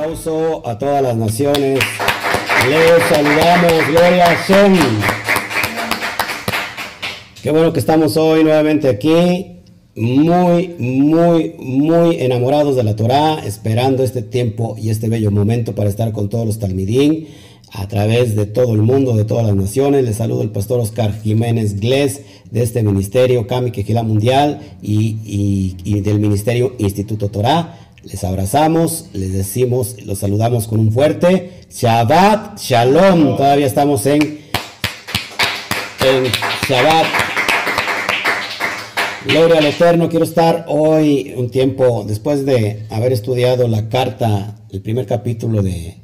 aplauso a todas las naciones. Les saludamos, Gloria a Shem. Qué bueno que estamos hoy nuevamente aquí, muy, muy, muy enamorados de la Torah, esperando este tiempo y este bello momento para estar con todos los talmidín a través de todo el mundo, de todas las naciones. Les saludo el pastor Oscar Jiménez Gles de este ministerio Kami Quejilá Mundial y, y del ministerio Instituto Torah. Les abrazamos, les decimos, los saludamos con un fuerte Shabbat Shalom. Todavía estamos en, en Shabbat. Gloria al Eterno. Quiero estar hoy un tiempo, después de haber estudiado la carta, el primer capítulo de,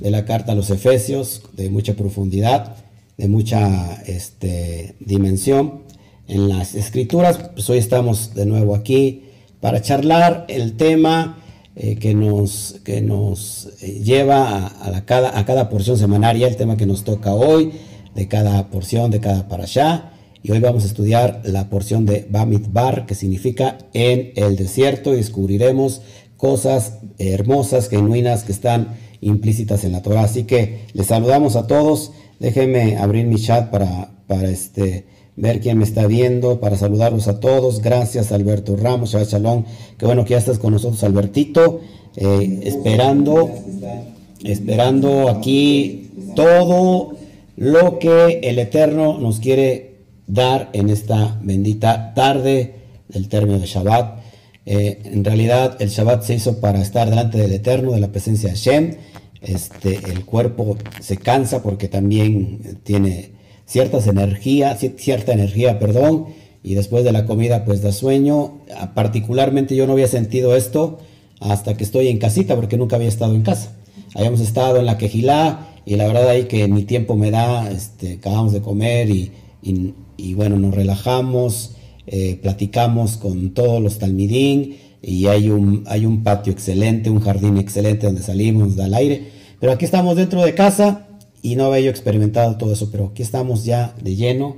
de la carta a los Efesios, de mucha profundidad, de mucha este, dimensión en las escrituras. Pues hoy estamos de nuevo aquí para charlar el tema eh, que nos, que nos eh, lleva a, la, cada, a cada porción semanaria, el tema que nos toca hoy, de cada porción, de cada parashá. Y hoy vamos a estudiar la porción de Bar, que significa en el desierto, y descubriremos cosas hermosas, genuinas, que están implícitas en la Torah. Así que les saludamos a todos. Déjenme abrir mi chat para, para este, ver quién me está viendo, para saludarlos a todos. Gracias Alberto Ramos, Shabbat Shalom. Qué bueno que ya estás con nosotros, Albertito. Eh, esperando, esperando aquí todo lo que el Eterno nos quiere dar en esta bendita tarde del término de Shabbat. Eh, en realidad el Shabbat se hizo para estar delante del Eterno, de la presencia de Hashem. Este, el cuerpo se cansa porque también tiene ciertas energías, cierta energía, perdón, y después de la comida pues da sueño. Ah, particularmente yo no había sentido esto hasta que estoy en casita porque nunca había estado en casa. Habíamos estado en la quejilá y la verdad ahí que mi tiempo me da, este, acabamos de comer y, y, bueno, nos relajamos, eh, platicamos con todos los talmidín y hay un, hay un patio excelente, un jardín excelente donde salimos, da el aire. Pero aquí estamos dentro de casa y no había yo experimentado todo eso, pero aquí estamos ya de lleno,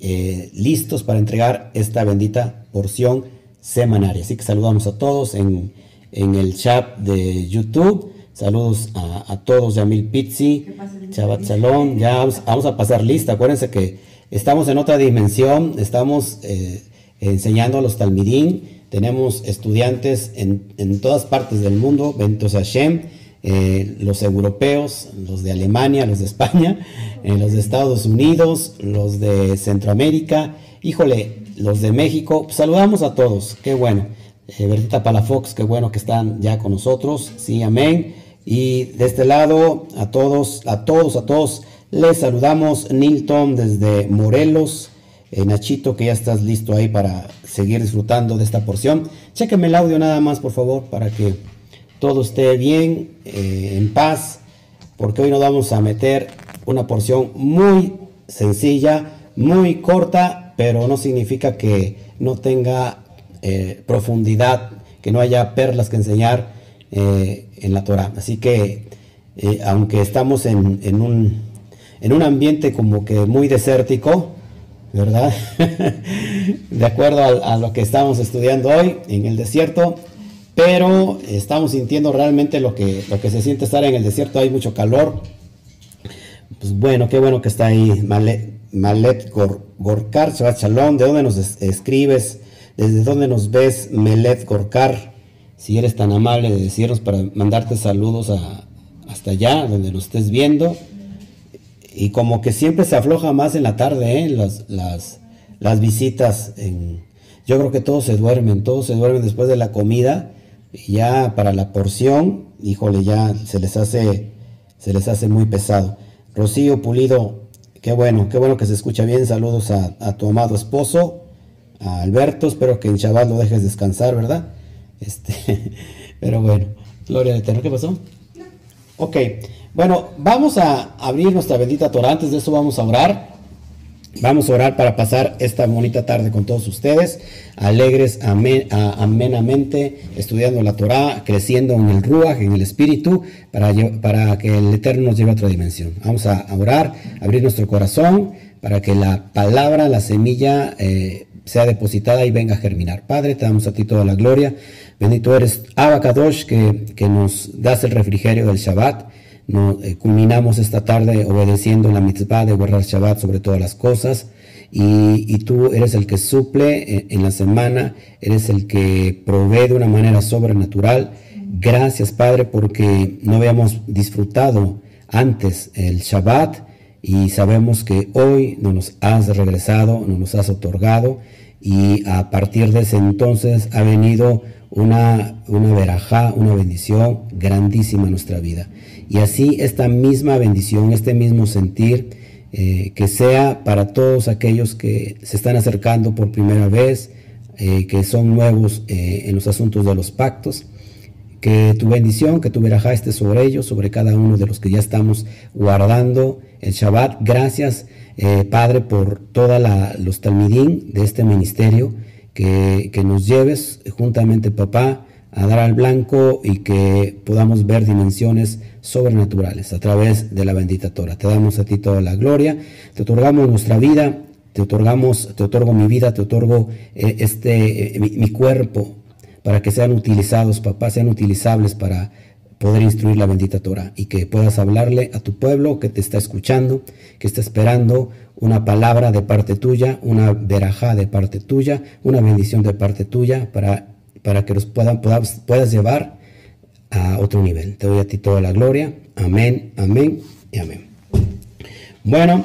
eh, listos para entregar esta bendita porción semanaria. Así que saludamos a todos en, el chat de YouTube. Saludos a, todos de Amil Pizzi, Chabat Salón. Ya vamos, a pasar lista. Acuérdense que estamos en otra dimensión. Estamos eh, enseñando a los Talmidín. Tenemos estudiantes en, en todas partes del mundo. Bentos Hashem eh, los europeos, los de Alemania, los de España, eh, los de Estados Unidos, los de Centroamérica, híjole, los de México, saludamos a todos, qué bueno. Eh, Bertita Palafox, qué bueno que están ya con nosotros, sí, amén. Y de este lado, a todos, a todos, a todos, les saludamos Nilton desde Morelos. Nachito, que ya estás listo ahí para seguir disfrutando de esta porción. Chéqueme el audio nada más, por favor, para que todo esté bien, eh, en paz, porque hoy nos vamos a meter una porción muy sencilla, muy corta, pero no significa que no tenga eh, profundidad, que no haya perlas que enseñar eh, en la Torah. Así que, aunque estamos en, un, en un ambiente como que muy desértico, ¿verdad? de acuerdo a, a, lo que estamos estudiando hoy en el desierto, pero estamos sintiendo realmente lo que, lo que se siente estar en el desierto, hay mucho calor. Pues bueno, qué bueno que está ahí Malet, Malet Gorkar, Shalom, ¿de dónde nos escribes? ¿Desde dónde nos ves, Melet Gorkar? Si eres tan amable de decirnos para mandarte saludos hasta allá, donde nos estés viendo. Y como que siempre se afloja más en la tarde, ¿eh? las, visitas. Yo creo que todos se duermen, todos se duermen después de la comida ya para la porción, híjole, ya se les hace, se les hace muy pesado. Rocío Pulido, qué bueno, qué bueno que se escucha bien. Saludos a, tu amado esposo, a Alberto. Espero que en Shabbat lo dejes descansar, ¿verdad? Este, pero bueno, gloria al Eterno. ¿Qué pasó? Ok, bueno, vamos a abrir nuestra bendita Torah. Antes de eso vamos a orar. Vamos a orar para pasar esta bonita tarde con todos ustedes, alegres, amenamente, estudiando la Torah, creciendo en el Ruach, en el Espíritu, para, para que el Eterno nos lleve a otra dimensión. Vamos a orar, abrir nuestro corazón, para que la palabra, la semilla, eh, sea depositada y venga a germinar. Padre, te damos a ti toda la gloria. Bendito eres Abacadosh, que, que nos das el refrigerio del Shabbat. Nos, eh, culminamos esta tarde obedeciendo la mitzvah de guardar Shabbat sobre todas las cosas. Y, tú eres el que suple en, la semana, eres el que provee de una manera sobrenatural. Gracias, Padre, porque no habíamos disfrutado antes el Shabbat y sabemos que hoy nos has regresado, nos has otorgado y a partir de ese entonces ha venido una, una verajá, una bendición grandísima en nuestra vida. Y así esta misma bendición, este mismo sentir, eh, que sea para todos aquellos que se están acercando por primera vez, eh, que son nuevos eh, en los asuntos de los pactos, que tu bendición, que tu verajá esté sobre ellos, sobre cada uno de los que ya estamos guardando el Shabbat. Gracias, Padre, por todos los talmidín de este ministerio, que, que nos lleves juntamente, papá, a dar al blanco y que podamos ver dimensiones sobrenaturales a través de la bendita Torah. Te damos a ti toda la gloria, te otorgamos nuestra vida, te otorgamos, te otorgo mi vida, te otorgo eh, este eh, mi, cuerpo para que sean utilizados, papá, sean utilizables para poder instruir la bendita Torah y que puedas hablarle a tu pueblo que te está escuchando, que está esperando una palabra de parte tuya, una verajá de parte tuya, una bendición de parte tuya para, para que los puedan, puedas, puedas llevar a otro nivel. Te doy a ti toda la gloria. Amén, amén y amén. Bueno,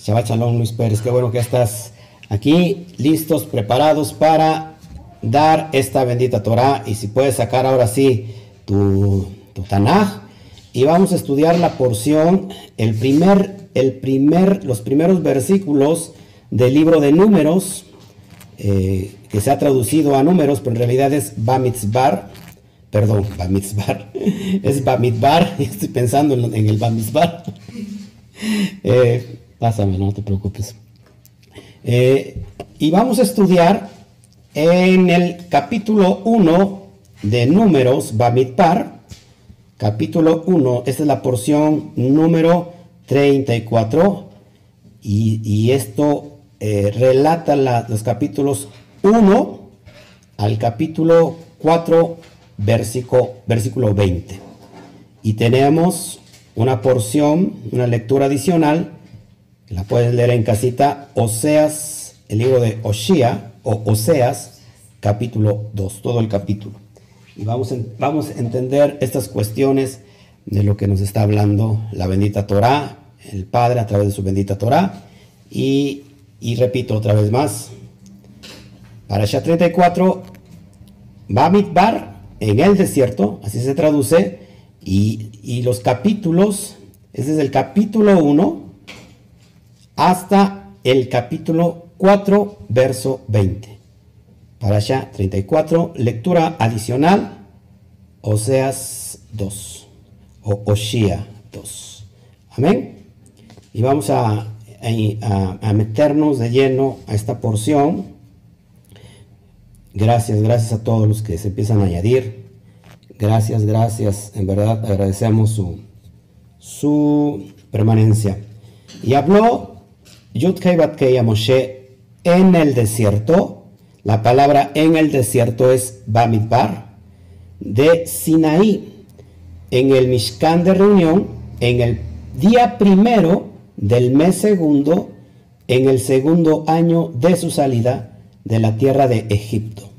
Shabbat Shalom Luis Pérez, qué bueno que estás aquí, listos, preparados para dar esta bendita Torah. Y si puedes sacar ahora sí tu, tu Tanaj. Y vamos a estudiar la porción, el primer, el primer, los primeros versículos del libro de números, eh, que se ha traducido a números, pero en realidad es Bamitzbar perdón, Bamitzbar, es Bamidbar, estoy pensando en, el Bamitzbar. eh, pásame, no te preocupes. Eh, y vamos a estudiar en el capítulo 1 de Números, Bamidbar, capítulo 1, esta es la porción número 34, y, y esto eh, relata los capítulos 1 al capítulo 4 versículo, versículo 20. Y tenemos una porción, una lectura adicional, la puedes leer en casita, Oseas, el libro de Oshia, o Oseas, capítulo 2, todo el capítulo. Y vamos, vamos a entender estas cuestiones de lo que nos está hablando la bendita Torah, el Padre a través de su bendita Torah. Y, y repito otra vez más, para ya 34, Bamidbar, en el desierto, así se traduce, y, los capítulos, ese es el capítulo 1 hasta el capítulo 4, verso 20. Para allá, 34, lectura adicional, Oseas 2, o Oshia 2. Amén. Y vamos a, a meternos de lleno a esta porción Gracias, gracias a todos los que se empiezan a añadir. Gracias, gracias. En verdad agradecemos su, su permanencia. Y habló Yudkei Batkei a Moshe en el desierto. La palabra en el desierto es Bamidbar de Sinaí. En el Mishkan de reunión, en el día primero del mes segundo, en el segundo año de su salida de la tierra de Egipto,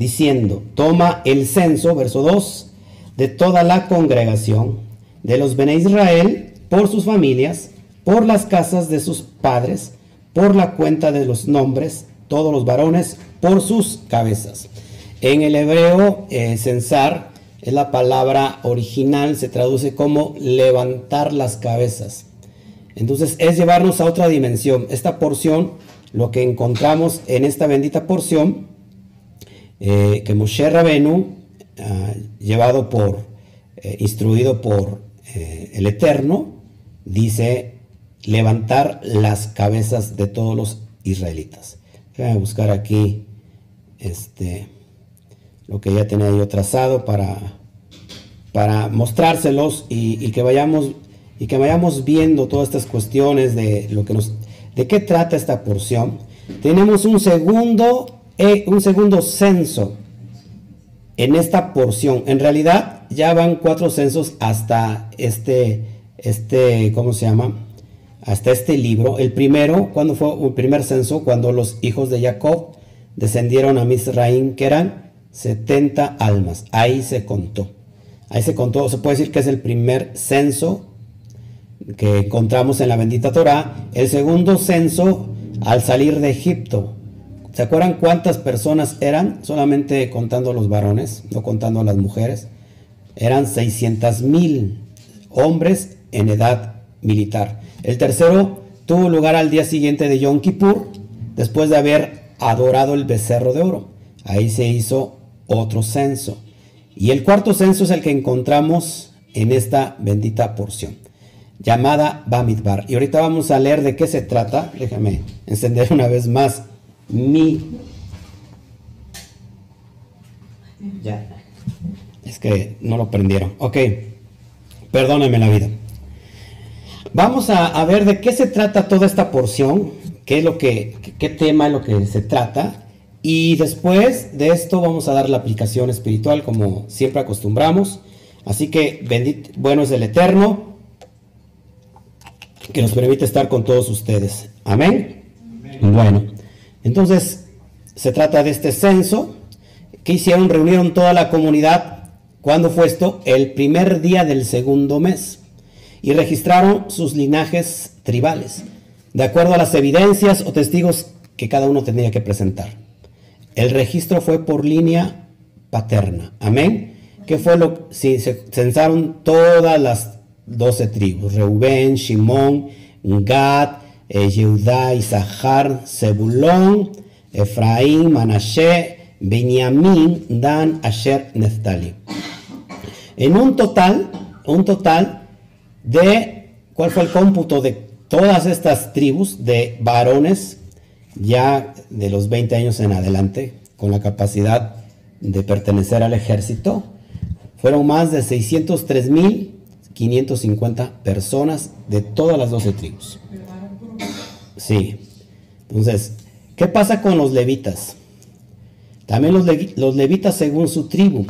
diciendo, toma el censo, verso 2, de toda la congregación de los Bene Israel por sus familias, por las casas de sus padres, por la cuenta de los nombres, todos los varones, por sus cabezas. En el hebreo, eh, censar es la palabra original, se traduce como levantar las cabezas. Entonces es llevarnos a otra dimensión. Esta porción lo que encontramos en esta bendita porción, eh, que Moshe Rabenu, ah, llevado por, eh, instruido por eh, el Eterno, dice levantar las cabezas de todos los israelitas. Voy a buscar aquí este, lo que ya tenía yo trazado para, para mostrárselos y, que vayamos, y que vayamos viendo todas estas cuestiones de lo que ¿De qué trata esta porción? tenemos un segundo, eh, un segundo censo en esta porción. En realidad ya van cuatro censos hasta este, este, ¿cómo se llama? Hasta este libro. El primero, cuando fue el primer censo? Cuando los hijos de Jacob descendieron a Misraín, que eran 70 almas. Ahí se contó. Ahí se contó, se puede decir que es el primer censo que encontramos en la bendita Torah. El segundo censo al salir de Egipto. ¿Se acuerdan cuántas personas eran? Solamente contando los varones, no contando las mujeres. Eran 600 mil hombres en edad militar. El tercero tuvo lugar al día siguiente de Yom Kippur, después de haber adorado el becerro de oro. Ahí se hizo otro censo. Y el cuarto censo es el que encontramos en esta bendita porción, llamada Bamidbar. Y ahorita vamos a leer de qué se trata. Déjame encender una vez más mi... Ya. Es que no lo prendieron. Ok. Perdónenme la vida. Vamos a, ver de qué se trata toda esta porción, qué es lo que, qué tema es lo que se trata. Y después de esto vamos a dar la aplicación espiritual como siempre acostumbramos. Así que bendito, bueno es el Eterno que nos permite estar con todos ustedes. Amén. Bueno. Entonces, se trata de este censo que hicieron, reunieron toda la comunidad. ¿Cuándo fue esto? El primer día del segundo mes. Y registraron sus linajes tribales, de acuerdo a las evidencias o testigos que cada uno tenía que presentar. El registro fue por línea paterna. Amén. ¿Qué fue lo si se censaron todas las doce tribus? Reubén, Shimón, Gad, Yehudá, Isahar, Zebulón, Efraín, Manashe, Benjamín, Dan, Asher, Neftali. En un total, un total de, ¿cuál fue el cómputo de todas estas tribus de varones ya de los 20 años en adelante, con la capacidad de pertenecer al ejército? Fueron más de 603.550 personas de todas las 12 tribus. Sí. Entonces, ¿qué pasa con los levitas? También los, levitas según su tribu,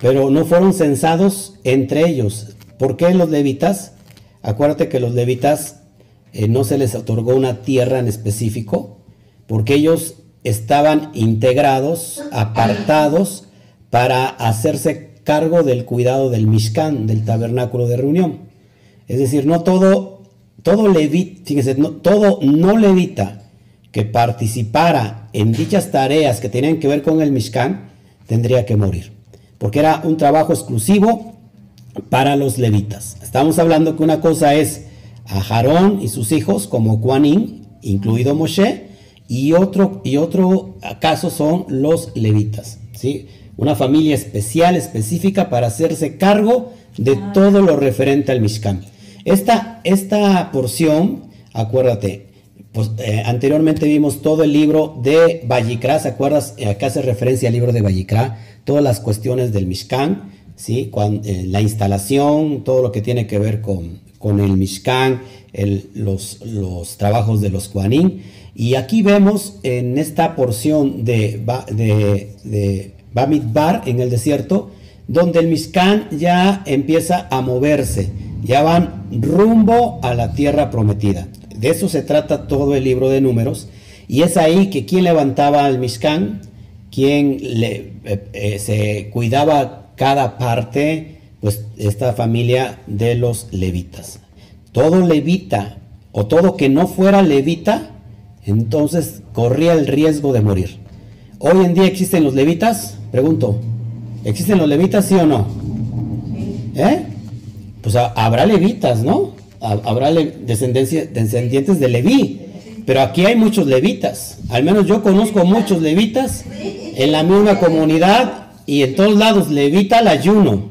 pero no fueron censados entre ellos. ¿Por qué los levitas? Acuérdate que los levitas eh, no se les otorgó una tierra en específico, porque ellos estaban integrados, apartados, para hacerse cargo del cuidado del Mishkan, del tabernáculo de reunión. Es decir, no todo todo levita, fíjense, no, todo no levita que participara en dichas tareas que tenían que ver con el Mishkan, tendría que morir. Porque era un trabajo exclusivo para los levitas. Estamos hablando que una cosa es a Jarón y sus hijos, como Juanín, incluido Moshe, y otro, y otro caso son los levitas. ¿sí? Una familia especial, específica, para hacerse cargo de todo lo referente al Mishkan. Esta, esta porción, acuérdate, pues, eh, anteriormente vimos todo el libro de Vallicrá, ¿se acuerdas? Eh, acá hace referencia al libro de Vallicrá, todas las cuestiones del Mishkan, ¿sí? Eh, la instalación, todo lo que tiene que ver con, con el Mishkan, los, los, trabajos de los Kuanim. Y aquí vemos en esta porción de, de, de Bamidbar, en el desierto, donde el Mishkan ya empieza a moverse ya van rumbo a la tierra prometida. De eso se trata todo el libro de números. Y es ahí que quien levantaba al Mishkan, quien le, eh, eh, se cuidaba cada parte, pues esta familia de los levitas. Todo levita o todo que no fuera levita, entonces corría el riesgo de morir. Hoy en día existen los levitas, pregunto, ¿existen los levitas sí o no? ¿Eh? Pues habrá levitas, ¿no? Habrá descendientes de Leví. Pero aquí hay muchos levitas. Al menos yo conozco muchos levitas en la misma comunidad y en todos lados. Levita el ayuno,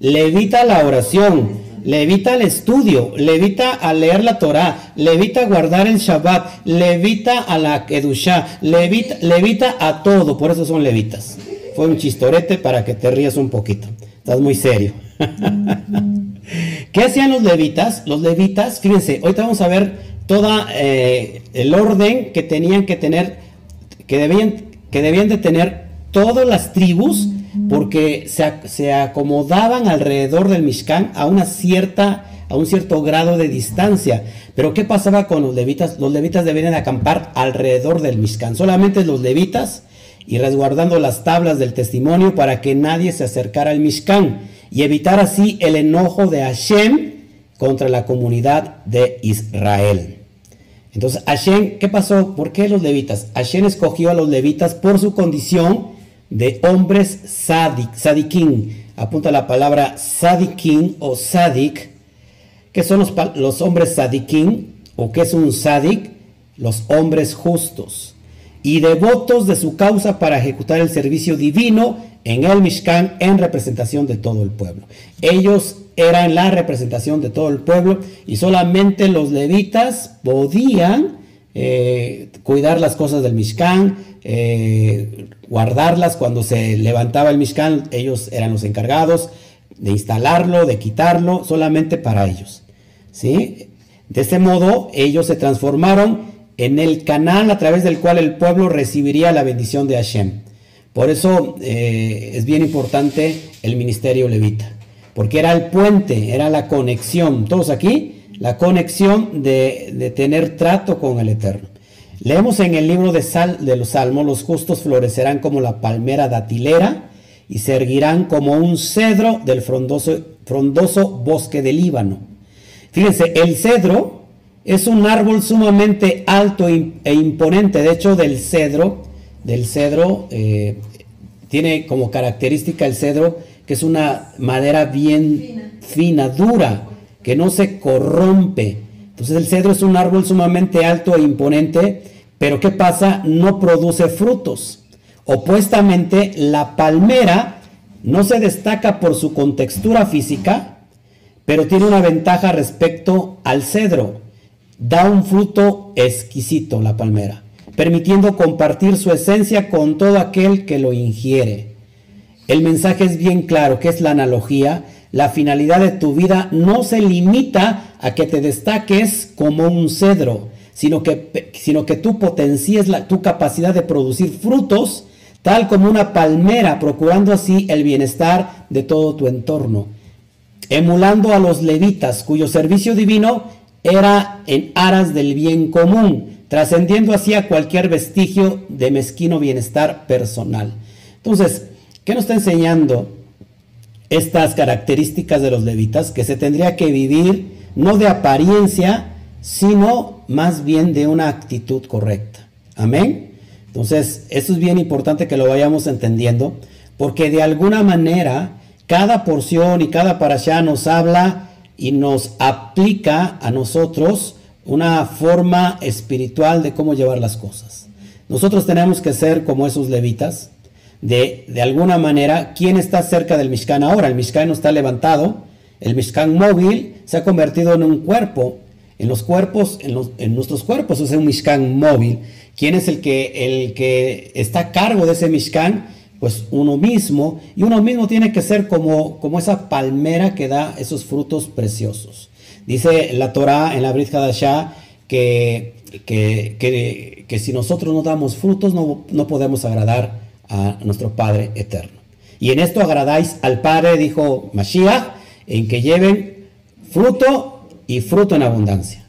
levita la oración, levita el estudio, levita a leer la Torah, levita a guardar el Shabbat, levita a la Kedushá, levita, levita a todo. Por eso son levitas. Fue un chistorete para que te rías un poquito. Estás muy serio. ¿Qué hacían los levitas? Los levitas, fíjense, ahorita vamos a ver toda eh, el orden que tenían que tener, que debían, que debían de tener todas las tribus, porque se, se acomodaban alrededor del Mishkan a una cierta a un cierto grado de distancia. Pero ¿qué pasaba con los levitas? Los levitas debían acampar alrededor del Mishkan. Solamente los levitas y resguardando las tablas del testimonio para que nadie se acercara al Mishkan y evitar así el enojo de Hashem contra la comunidad de Israel. Entonces, Hashem, ¿qué pasó? ¿Por qué los levitas? Hashem escogió a los levitas por su condición de hombres sadik, sadikin. Apunta la palabra sadikin o sadik, que son los, los hombres sadikin, o que es un sadik, los hombres justos y devotos de su causa para ejecutar el servicio divino en el Mishkan en representación de todo el pueblo. Ellos eran la representación de todo el pueblo y solamente los levitas podían eh, cuidar las cosas del Mishkan, eh, guardarlas cuando se levantaba el Mishkan, ellos eran los encargados de instalarlo, de quitarlo, solamente para ellos. ¿sí? De este modo, ellos se transformaron en el canal a través del cual el pueblo recibiría la bendición de Hashem. Por eso eh, es bien importante el ministerio levita, porque era el puente, era la conexión, todos aquí, la conexión de, tener trato con el Eterno. Leemos en el libro de, Sal, de los Salmos, los justos florecerán como la palmera datilera y se erguirán como un cedro del frondoso, frondoso bosque del Líbano. Fíjense, el cedro es un árbol sumamente alto e imponente. De hecho, del cedro, del cedro, eh, tiene como característica el cedro que es una madera bien fina. dura, que no se corrompe. Entonces el cedro es un árbol sumamente alto e imponente, pero ¿qué pasa? No produce frutos. Opuestamente, la palmera no se destaca por su contextura física, pero tiene una ventaja respecto al cedro da un fruto exquisito la palmera, permitiendo compartir su esencia con todo aquel que lo ingiere. El mensaje es bien claro, que es la analogía. La finalidad de tu vida no se limita a que te destaques como un cedro, sino que, sino que tú potencies la, tu capacidad de producir frutos, tal como una palmera, procurando así el bienestar de todo tu entorno. Emulando a los levitas, cuyo servicio divino era en aras del bien común, trascendiendo así a cualquier vestigio de mezquino bienestar personal. Entonces, ¿qué nos está enseñando estas características de los levitas? Que se tendría que vivir no de apariencia, sino más bien de una actitud correcta. Amén. Entonces, eso es bien importante que lo vayamos entendiendo, porque de alguna manera cada porción y cada parasha nos habla y nos aplica a nosotros una forma espiritual de cómo llevar las cosas. Nosotros tenemos que ser como esos levitas, de, de alguna manera, ¿quién está cerca del Mishkan ahora? El Mishkan no está levantado, el Mishkan móvil se ha convertido en un cuerpo, en los cuerpos, en, los, en nuestros cuerpos es un Mishkan móvil. ¿Quién es el que, el que está a cargo de ese Mishkan? Pues uno mismo, y uno mismo tiene que ser como, como esa palmera que da esos frutos preciosos. Dice la Torah en la Brit Hadashah que, que, que, si nosotros no damos frutos no, no podemos agradar a nuestro Padre eterno. Y en esto agradáis al Padre, dijo Mashiach, en que lleven fruto y fruto en abundancia.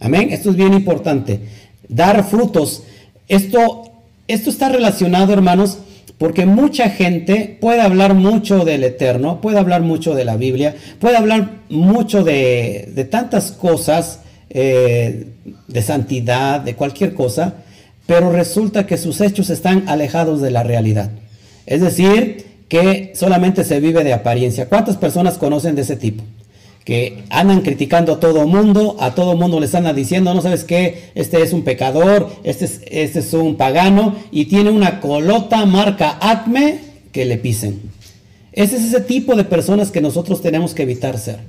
Amén. Esto es bien importante. Dar frutos. Esto, esto está relacionado, hermanos, porque mucha gente puede hablar mucho del Eterno, puede hablar mucho de la Biblia, puede hablar mucho de, tantas cosas, eh, de santidad, de cualquier cosa, pero resulta que sus hechos están alejados de la realidad. Es decir, que solamente se vive de apariencia. ¿Cuántas personas conocen de ese tipo? Que andan criticando a todo mundo, a todo mundo les andan diciendo, no sabes qué, este es un pecador, este es, este es un pagano y tiene una colota marca Acme que le pisen. Ese es ese tipo de personas que nosotros tenemos que evitar ser.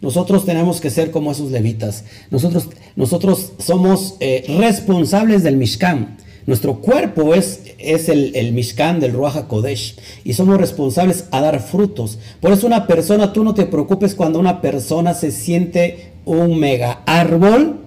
Nosotros tenemos que ser como esos levitas. Nosotros, nosotros somos eh, responsables del Mishkan. Nuestro cuerpo es, es el, el Mishkan del Ruach Kodesh y somos responsables a dar frutos. Por eso una persona, tú no te preocupes cuando una persona se siente un mega árbol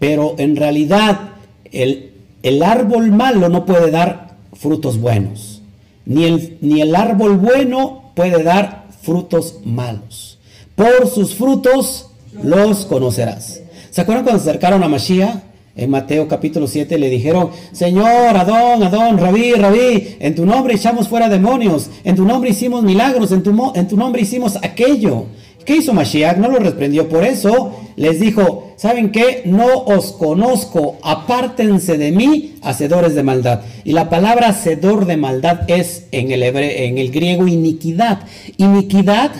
pero en realidad el, el árbol malo no puede dar frutos buenos, ni el, ni el árbol bueno puede dar frutos malos. Por sus frutos los conocerás. ¿Se acuerdan cuando se acercaron a Mashiach? En Mateo capítulo 7 le dijeron, Señor, Adón, Adón, Rabí, Rabí, en tu nombre echamos fuera demonios, en tu nombre hicimos milagros, en tu, en tu nombre hicimos aquello. ¿Qué hizo Mashiach? No lo reprendió. Por eso les dijo, ¿saben qué? No os conozco, apártense de mí, hacedores de maldad. Y la palabra hacedor de maldad es en el, en el griego iniquidad. Iniquidad,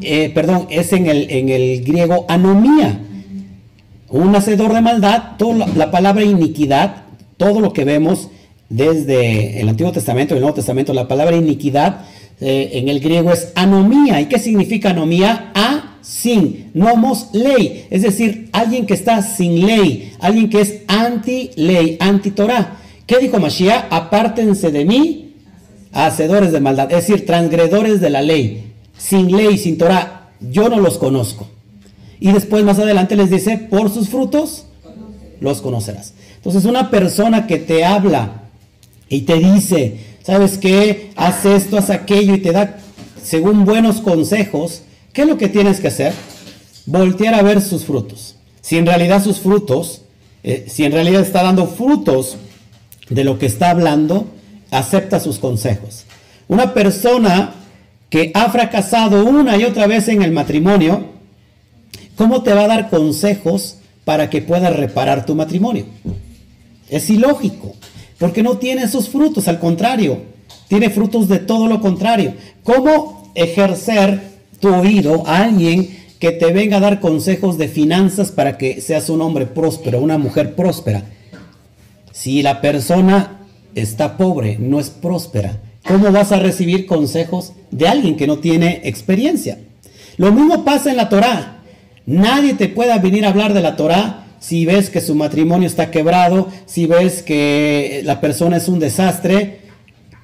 eh, perdón, es en el, en el griego anomía un hacedor de maldad, toda la, palabra iniquidad, todo lo que vemos desde el Antiguo Testamento y el Nuevo Testamento, la palabra iniquidad eh, en el griego es anomía. ¿Y qué significa anomía? A, sin, nomos, ley. Es decir, alguien que está sin ley, alguien que es anti-ley, anti-Torah. ¿Qué dijo Mashiach? Apártense de mí, hacedores de maldad, es decir, transgredores de la ley, sin ley, sin Torah. Yo no los conozco. Y después más adelante les dice, por sus frutos los conocerás. Entonces una persona que te habla y te dice, ¿sabes qué? Haz esto, haz aquello y te da según buenos consejos, ¿qué es lo que tienes que hacer? Voltear a ver sus frutos. Si en realidad sus frutos, eh, si en realidad está dando frutos de lo que está hablando, acepta sus consejos. Una persona que ha fracasado una y otra vez en el matrimonio, ¿Cómo te va a dar consejos para que puedas reparar tu matrimonio? Es ilógico, porque no tiene esos frutos, al contrario, tiene frutos de todo lo contrario. ¿Cómo ejercer tu oído a alguien que te venga a dar consejos de finanzas para que seas un hombre próspero, una mujer próspera? Si la persona está pobre, no es próspera, ¿cómo vas a recibir consejos de alguien que no tiene experiencia? Lo mismo pasa en la Torá. Nadie te pueda venir a hablar de la Torah si ves que su matrimonio está quebrado, si ves que la persona es un desastre.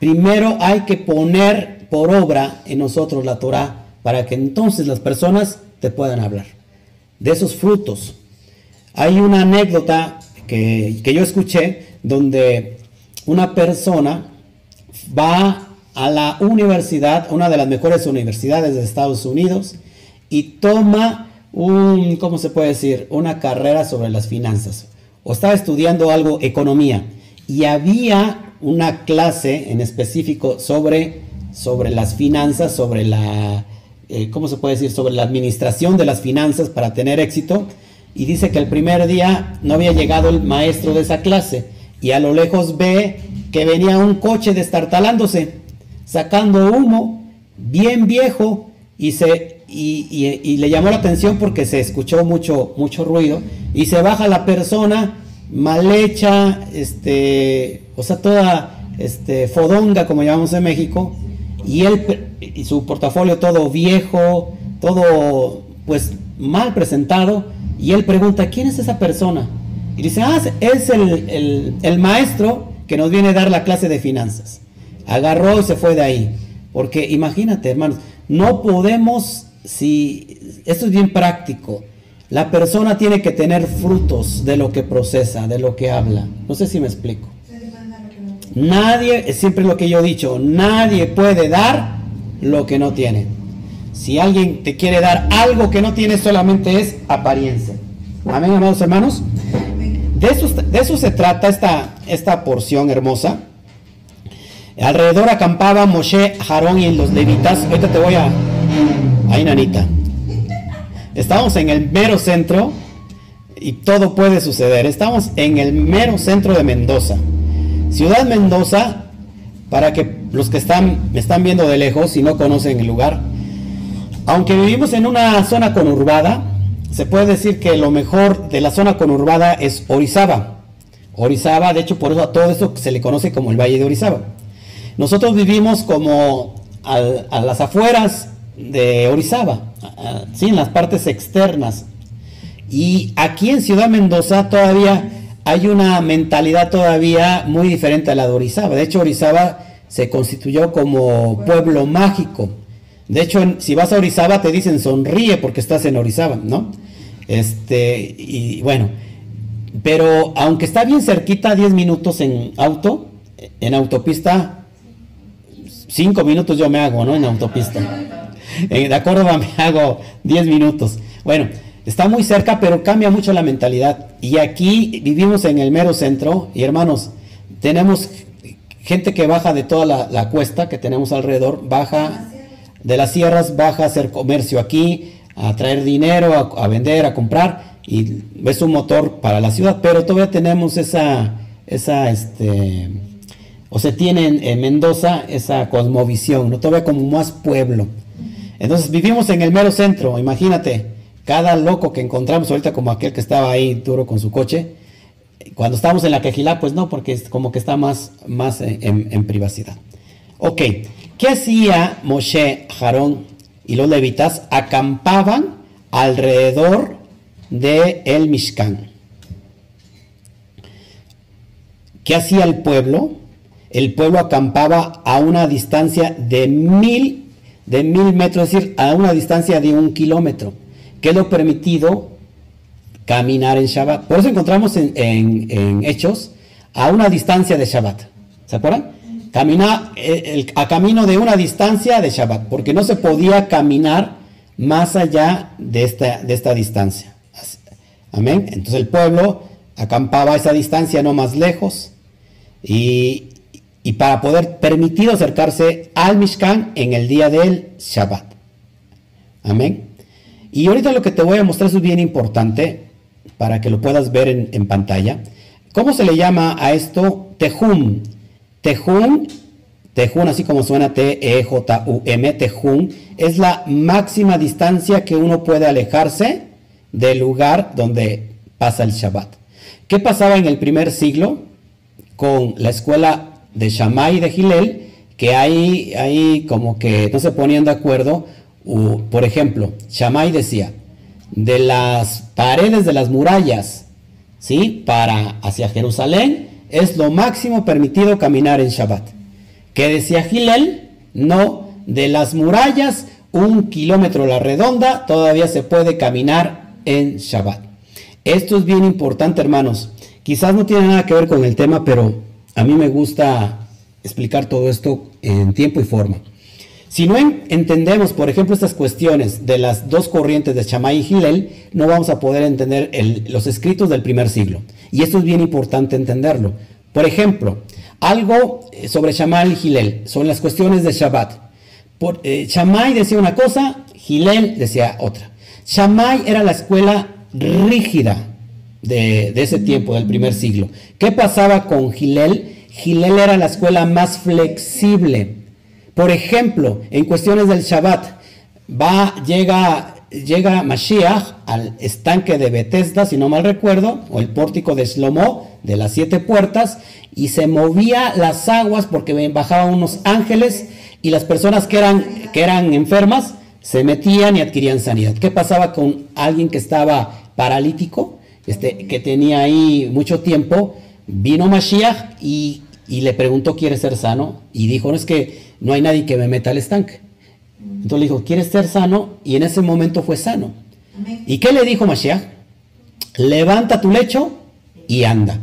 Primero hay que poner por obra en nosotros la Torah para que entonces las personas te puedan hablar de esos frutos. Hay una anécdota que, que yo escuché donde una persona va a la universidad, una de las mejores universidades de Estados Unidos, y toma un, ¿cómo se puede decir? Una carrera sobre las finanzas. O estaba estudiando algo, economía. Y había una clase en específico sobre, sobre las finanzas, sobre la, eh, ¿cómo se puede decir? Sobre la administración de las finanzas para tener éxito. Y dice que el primer día no había llegado el maestro de esa clase. Y a lo lejos ve que venía un coche destartalándose, sacando humo, bien viejo, y se y, le llamó la atención porque se escuchó mucho, mucho ruido y se baja la persona mal hecha, este, o sea, toda este, fodonga, como llamamos en México, y él y su portafolio todo viejo, todo pues mal presentado, y él pregunta, ¿quién es esa persona? Y dice, ah, es el, el maestro que nos viene a dar la clase de finanzas. Agarró y se fue de ahí. Porque imagínate, hermanos, no podemos si esto es bien práctico, la persona tiene que tener frutos de lo que procesa, de lo que habla. No sé si me explico. Nadie, es siempre lo que yo he dicho, nadie puede dar lo que no tiene. Si alguien te quiere dar algo que no tiene, solamente es apariencia. Amén, amados hermanos. De eso, de eso se trata esta, esta porción hermosa. Alrededor acampaba Moshe, Jarón y los levitas. Ahorita te voy a, Ay, nanita. Estamos en el mero centro y todo puede suceder. Estamos en el mero centro de Mendoza. Ciudad Mendoza, para que los que están, me están viendo de lejos y no conocen el lugar, aunque vivimos en una zona conurbada, se puede decir que lo mejor de la zona conurbada es Orizaba. Orizaba, de hecho, por eso a todo esto se le conoce como el Valle de Orizaba. Nosotros vivimos como a las afueras de Orizaba, sí, en las partes externas. Y aquí en Ciudad Mendoza todavía hay una mentalidad todavía muy diferente a la de Orizaba. De hecho, Orizaba se constituyó como pueblo mágico. De hecho, si vas a Orizaba te dicen sonríe porque estás en Orizaba, ¿no? Este, y bueno, pero aunque está bien cerquita, 10 minutos en auto, en autopista, 5 minutos yo me hago, ¿no? En autopista. De Córdoba me hago 10 minutos. Bueno, está muy cerca, pero cambia mucho la mentalidad. Y aquí vivimos en el mero centro, y hermanos, tenemos gente que baja de toda la, cuesta que tenemos alrededor, baja de las sierras, baja a hacer comercio aquí, a traer dinero, a, a vender, a comprar, y es un motor para la ciudad, pero todavía tenemos esa, esa, este, o se tiene en, Mendoza esa cosmovisión, ¿no? Todavía como más pueblo. Entonces vivimos en el mero centro, imagínate, cada loco que encontramos ahorita como aquel que estaba ahí duro con su coche, cuando estamos en la quejilá, pues no, porque es como que está más, más en, privacidad. Ok, ¿qué hacía Moshe, Jarón y los levitas? Acampaban alrededor de el Mishkan. ¿Qué hacía el pueblo? El pueblo acampaba a una distancia de mil, de mil metros, es decir, a una distancia de un kilómetro, que es lo permitido caminar en Shabbat. Por eso encontramos en, Hechos a una distancia de Shabbat. ¿Se acuerdan? Camina, eh, a camino de una distancia de Shabbat, porque no se podía caminar más allá de esta, de esta distancia. Amén. Entonces el pueblo acampaba a esa distancia, no más lejos, y, para poder permitir acercarse al Mishkan en el día del Shabbat. Amén. Y ahorita lo que te voy a mostrar es bien importante para que lo puedas ver en, pantalla. ¿Cómo se le llama a esto? Tejum. Tejum, Tejum, así como suena T-E-J-U-M, Tejum, es la máxima distancia que uno puede alejarse del lugar donde pasa el Shabbat. ¿Qué pasaba en el primer siglo con la escuela de Shammai y de Gilel? Que ahí, ahí como que no se ponían de acuerdo. por ejemplo, Shammai decía, de las paredes de las murallas, ¿sí? Para hacia Jerusalén, es lo máximo permitido caminar en Shabbat. ¿Qué decía Gilel? No, de las murallas, un kilómetro a la redonda, todavía se puede caminar en Shabbat. Esto es bien importante, hermanos. Quizás no tiene nada que ver con el tema, pero a mí me gusta explicar todo esto en tiempo y forma. Si no entendemos, por ejemplo, estas cuestiones de las dos corrientes de Shammai y Gilel, no vamos a poder entender los escritos del primer siglo. Y esto es bien importante entenderlo. Por ejemplo, algo eh, sobre Shammai y Gilel, sobre las cuestiones de Shabbat. Eh, Shammai decía una cosa, Gilel decía otra. Shammai era la escuela rígida de, ese tiempo, del primer siglo. ¿Qué pasaba con Gilel? Gilel era la escuela más flexible. Por ejemplo, en cuestiones del Shabbat, va, llega, llega Mashiach al estanque de Bethesda, si no mal recuerdo, o el pórtico de Shlomo, de las siete puertas, y se movía las aguas porque bajaban unos ángeles y las personas que eran, que eran enfermas se metían y adquirían sanidad. ¿Qué pasaba con alguien que estaba paralítico, este, que tenía ahí mucho tiempo? Vino Mashiach y, le preguntó, ¿quieres ser sano? Y dijo, no es que no hay nadie que me meta al estanque. Entonces le dijo, ¿quieres ser sano? Y en ese momento fue sano. ¿Y qué le dijo Mashiach? Levanta tu lecho y anda.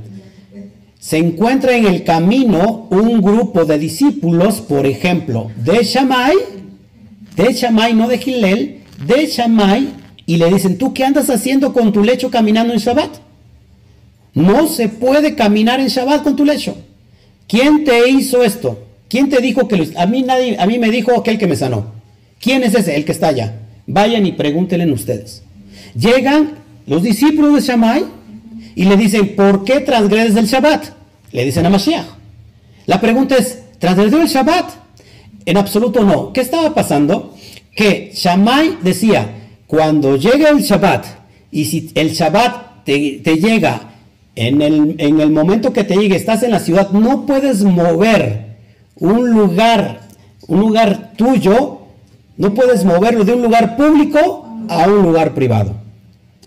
Se encuentra en el camino un grupo de discípulos, por ejemplo, de Shammai, de Shammai, no de Gilel, de Shammai, y le dicen, ¿tú qué andas haciendo con tu lecho caminando en Shabbat? No se puede caminar en Shabbat con tu lecho. ¿Quién te hizo esto? ¿Quién te dijo que lo A mí nadie, a mí me dijo aquel que me sanó. ¿Quién es ese? El que está allá. Vayan y pregúntenle ustedes. Llegan los discípulos de Shammai y le dicen, ¿por qué transgredes el Shabbat? Le dicen a Mashiach. La pregunta es, ¿transgredió el Shabbat? En absoluto no. ¿Qué estaba pasando? Que Shammai decía, cuando llega el Shabbat, y si el Shabbat te, llega en el, en el, momento que te llegue, estás en la ciudad, no puedes mover un lugar, un lugar tuyo, no puedes moverlo de un lugar público a un lugar privado.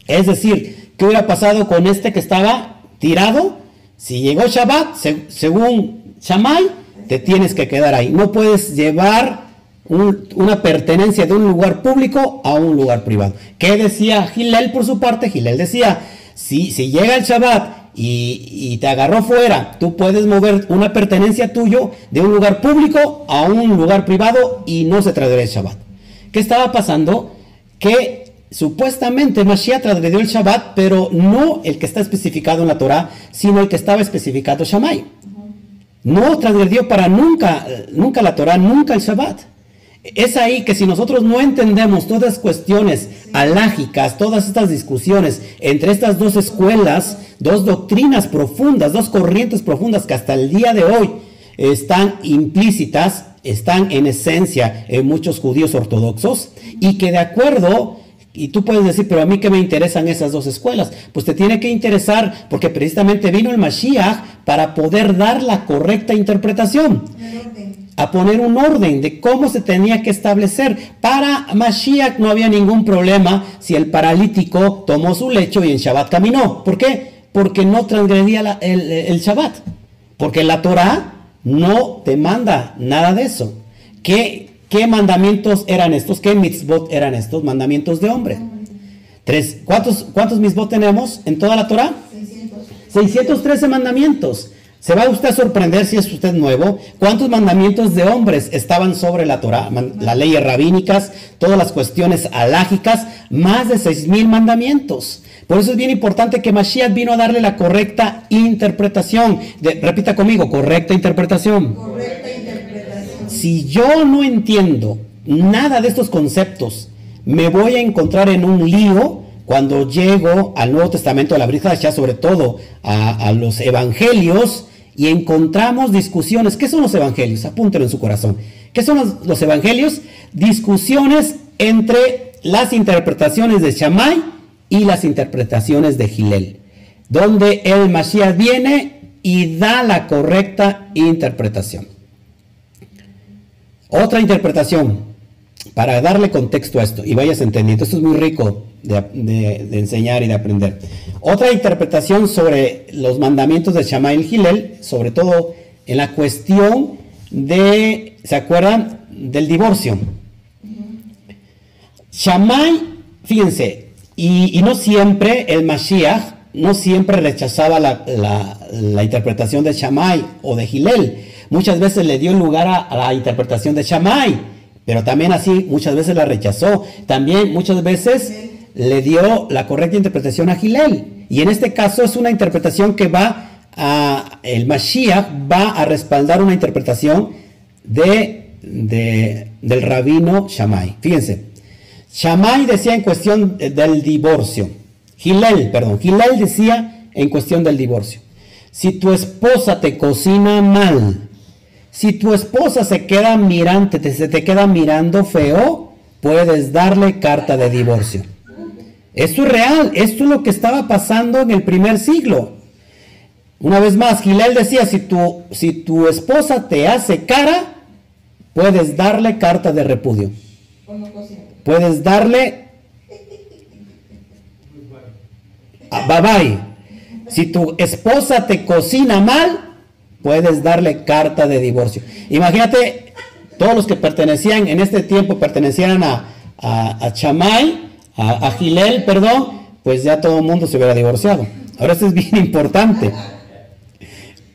Es decir, ¿qué hubiera pasado con este que estaba tirado? Si llegó Shabbat, según Shammai, te tienes que quedar ahí. No puedes llevar una pertenencia de un lugar público a un lugar privado. ¿Qué decía Gilel por su parte? Gilel decía, si, si llega el Shabbat y, te agarró fuera, tú puedes mover una pertenencia tuyo de un lugar público a un lugar privado y no se traerá el Shabbat. ¿Qué estaba pasando? Que supuestamente Mashiach transgredió el Shabbat, pero no el que está especificado en la Torah, sino el que estaba especificado Shammai. No transgredió para nunca, nunca la Torah, nunca el Shabbat. Es ahí que si nosotros no entendemos todas cuestiones alágicas, todas estas discusiones entre estas dos escuelas, dos doctrinas profundas, dos corrientes profundas que hasta el día de hoy están implícitas, están en esencia en muchos judíos ortodoxos y que de acuerdo y tú puedes decir, pero a mí que me interesan esas dos escuelas. Pues te tiene que interesar porque precisamente vino el Mashiach para poder dar la correcta interpretación. A poner un orden de cómo se tenía que establecer. Para Mashiach no había ningún problema si el paralítico tomó su lecho y en Shabbat caminó. ¿Por qué? Porque no transgredía el, el Shabbat. Porque la Torah no te manda nada de eso. ¿Qué, ¿Qué mandamientos eran estos? ¿Qué mitzvot eran estos? Mandamientos de hombre. Tres. ¿Cuántos, cuántos mitzvot tenemos en toda la Torah? 613 mandamientos. Se va usted a sorprender si es usted nuevo. ¿Cuántos mandamientos de hombres estaban sobre la Torah? Las leyes rabínicas, todas las cuestiones alágicas, más de seis mil mandamientos. Por eso es bien importante que Mashiach vino a darle la correcta interpretación. repita conmigo, correcta interpretación. Correcta interpretación. Si yo no entiendo nada de estos conceptos, me voy a encontrar en un lío cuando llego al Nuevo Testamento, a la Brija sobre todo a, los evangelios, y encontramos discusiones. ¿Qué son los evangelios? Apúntelo en su corazón. ¿Qué son los, evangelios? Discusiones entre las interpretaciones de Shammai y las interpretaciones de Gilel, donde el Mashiach viene y da la correcta interpretación. Otra interpretación, para darle contexto a esto y vayas entendiendo, esto es muy rico de, enseñar y de aprender. Otra interpretación sobre los mandamientos de Shammai y Gilel, sobre todo en la cuestión de, ¿se acuerdan? Del divorcio. Shammai, fíjense, y, no siempre el Mashiach, no siempre rechazaba la, interpretación de Shammai o de Gilel. Muchas veces le dio lugar a, a la interpretación de Shammai, pero también así muchas veces la rechazó. También muchas veces le dio la correcta interpretación a Gilel. Y en este caso es una interpretación que va a, el Mashiach va a respaldar una interpretación de, del rabino Shammai. Fíjense, Shammai decía en cuestión del divorcio, Gilel, perdón, Gilel decía en cuestión del divorcio, si tu esposa te cocina mal, si tu esposa se queda mirante, se te queda mirando feo, puedes darle carta de divorcio. Esto es real, esto es lo que estaba pasando en el primer siglo. Una vez más, Gilel decía, si tu, si tu esposa te hace cara, puedes darle carta de repudio. Puedes darle... Bye bye. Si tu esposa te cocina mal, puedes darle carta de divorcio. Imagínate, todos los que pertenecían en este tiempo, pertenecían a, a, a Chamay, a, Gilel, perdón, pues ya todo el mundo se hubiera divorciado. Ahora esto es bien importante.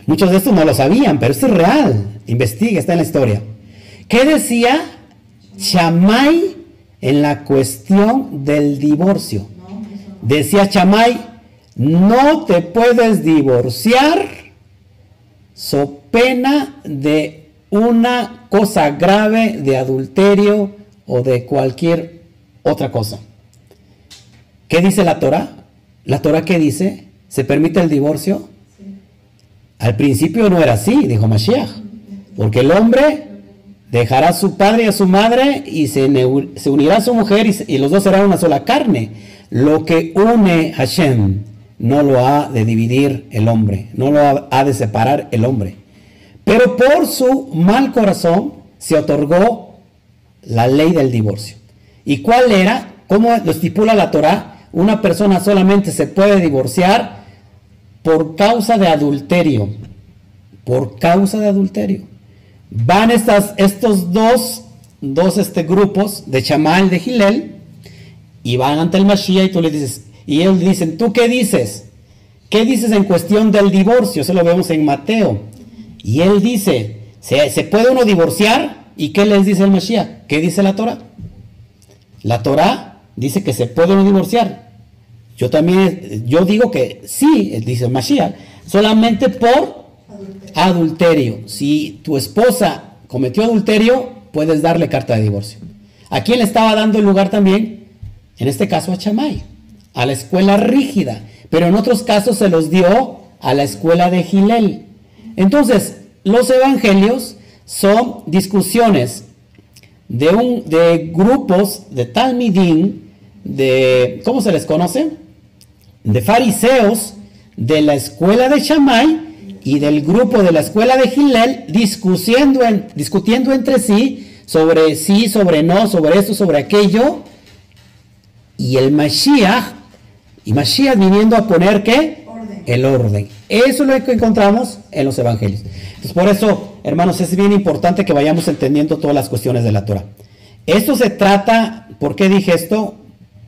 Muchos de estos no lo sabían, pero esto es real. Investiga, está en la historia. ¿Qué decía Chamay en la cuestión del divorcio? Decía Chamay, no te puedes divorciar so pena de una cosa grave de adulterio o de cualquier otra cosa. ¿Qué dice la Torah? ¿La Torah qué dice? ¿Se permite el divorcio? Al principio no era así, dijo Mashiach. Porque el hombre dejará a su padre y a su madre y se, unirá a su mujer y, los dos serán una sola carne. Lo que une Hashem no lo ha de dividir el hombre, no lo ha de separar el hombre. Pero por su mal corazón se otorgó la ley del divorcio. ¿Y cuál era? ¿Cómo lo estipula la Torah? Una persona solamente se puede divorciar por causa de adulterio. Por causa de adulterio. Van estas, estos dos, este, grupos de Chamal, de Gilel, y van ante el Mashiach y tú le dices, Y él dice, ¿tú qué dices? ¿Qué dices en cuestión del divorcio? Eso lo vemos en Mateo. Y él dice, ¿se, ¿se puede uno divorciar? ¿Y qué les dice el Mashiach? ¿Qué dice la Torah? La Torah dice que se puede uno divorciar. Yo también, yo digo que sí, dice Mashiach, solamente por adulterio. Si tu esposa cometió adulterio, puedes darle carta de divorcio. ¿A quién le estaba dando lugar también? En este caso a Chamay, a la escuela rígida, pero en otros casos se los dio a la escuela de Gilel. Entonces, los evangelios son discusiones de, un, de grupos de Talmidim, de, ¿cómo se les conoce? De fariseos de la escuela de Shammai y del grupo de la escuela de Gilel discutiendo, en, discutiendo entre sí sobre sí, sobre no, sobre esto, sobre aquello. Y el Mashiach, y Mashiach viniendo a poner qué? El orden. Eso es lo que encontramos en los evangelios. Entonces, por eso, hermanos, es bien importante que vayamos entendiendo todas las cuestiones de la Torah. Esto se trata, ¿por qué dije esto?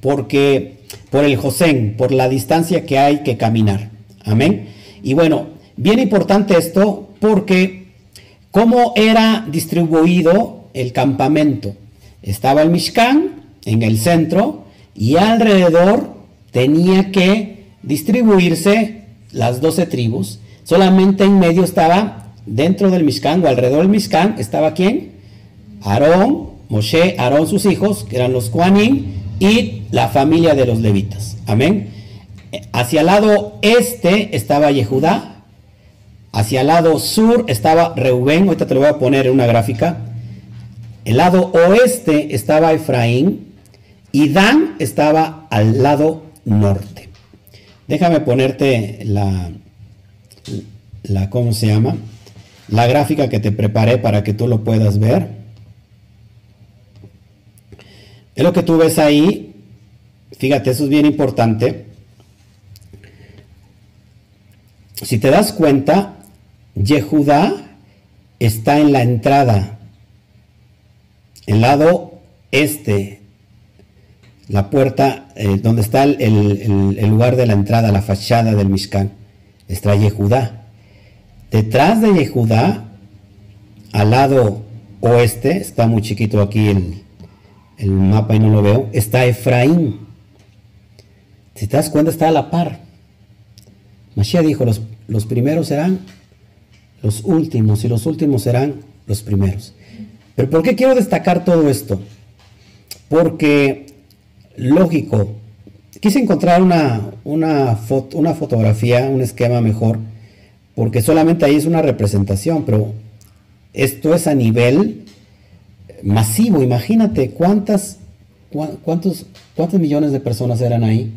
Porque por el Josén, por la distancia que hay que caminar. Amén. Y bueno, bien importante esto porque cómo era distribuido el campamento. Estaba el Mishkan en el centro y alrededor tenía que distribuirse las doce tribus. Solamente en medio estaba, dentro del Mishkan o alrededor del Mishkan, estaba quién? Aarón, Moshe, Aarón sus hijos, que eran los Kuanim, y la familia de los levitas. Amén. Hacia el lado este estaba Yehudá, hacia el lado sur estaba Reubén, ahorita te lo voy a poner en una gráfica. El lado oeste estaba Efraín y Dan estaba al lado norte. Déjame ponerte la, la, ¿cómo se llama? La gráfica que te preparé para que tú lo puedas ver. Es lo que tú ves ahí. Fíjate, eso es bien importante. Si te das cuenta, Yehudá está en la entrada, el lado este, la puerta eh, donde está el, lugar de la entrada, la fachada del Mishkan, está Yehudá. Detrás de Yehudá, al lado oeste, está muy chiquito aquí el, el mapa y no lo veo, está Efraín. Si te das cuenta, está a la par. Mashiach dijo, los, los primeros serán los últimos y los últimos serán los primeros. Pero ¿por qué quiero destacar todo esto? Porque, lógico, quise encontrar una, una, una fotografía, un esquema mejor, porque solamente ahí es una representación, pero esto es a nivel masivo. Imagínate cuántas, cuántos, cuántos millones de personas eran ahí.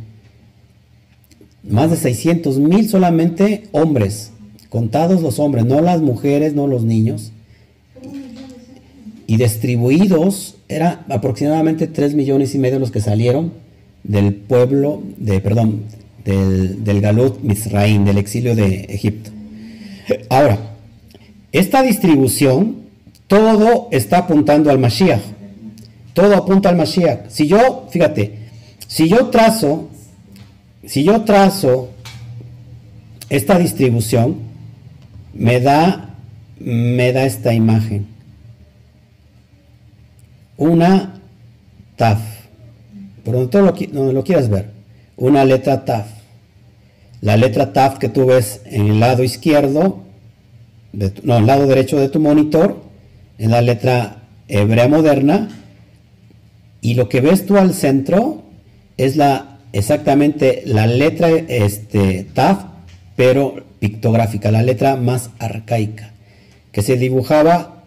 Más de 600 mil solamente hombres, contados los hombres, no las mujeres, no los niños. Y distribuidos, era aproximadamente 3 millones y medio los que salieron del pueblo, de, perdón, del, del Galut Misraim, del exilio de Egipto. Ahora, esta distribución, todo está apuntando al Mashiach. Todo apunta al Mashiach. Si yo, fíjate, si yo trazo, si yo trazo esta distribución, me da, me da esta imagen. Una taf, por donde, lo, lo quieras ver, una letra taf. La letra taf que tú ves en el lado izquierdo, de no, el lado derecho de tu monitor, en la letra hebrea moderna, y lo que ves tú al centro es la exactamente la letra este, taf, pero pictográfica, la letra más arcaica, que se dibujaba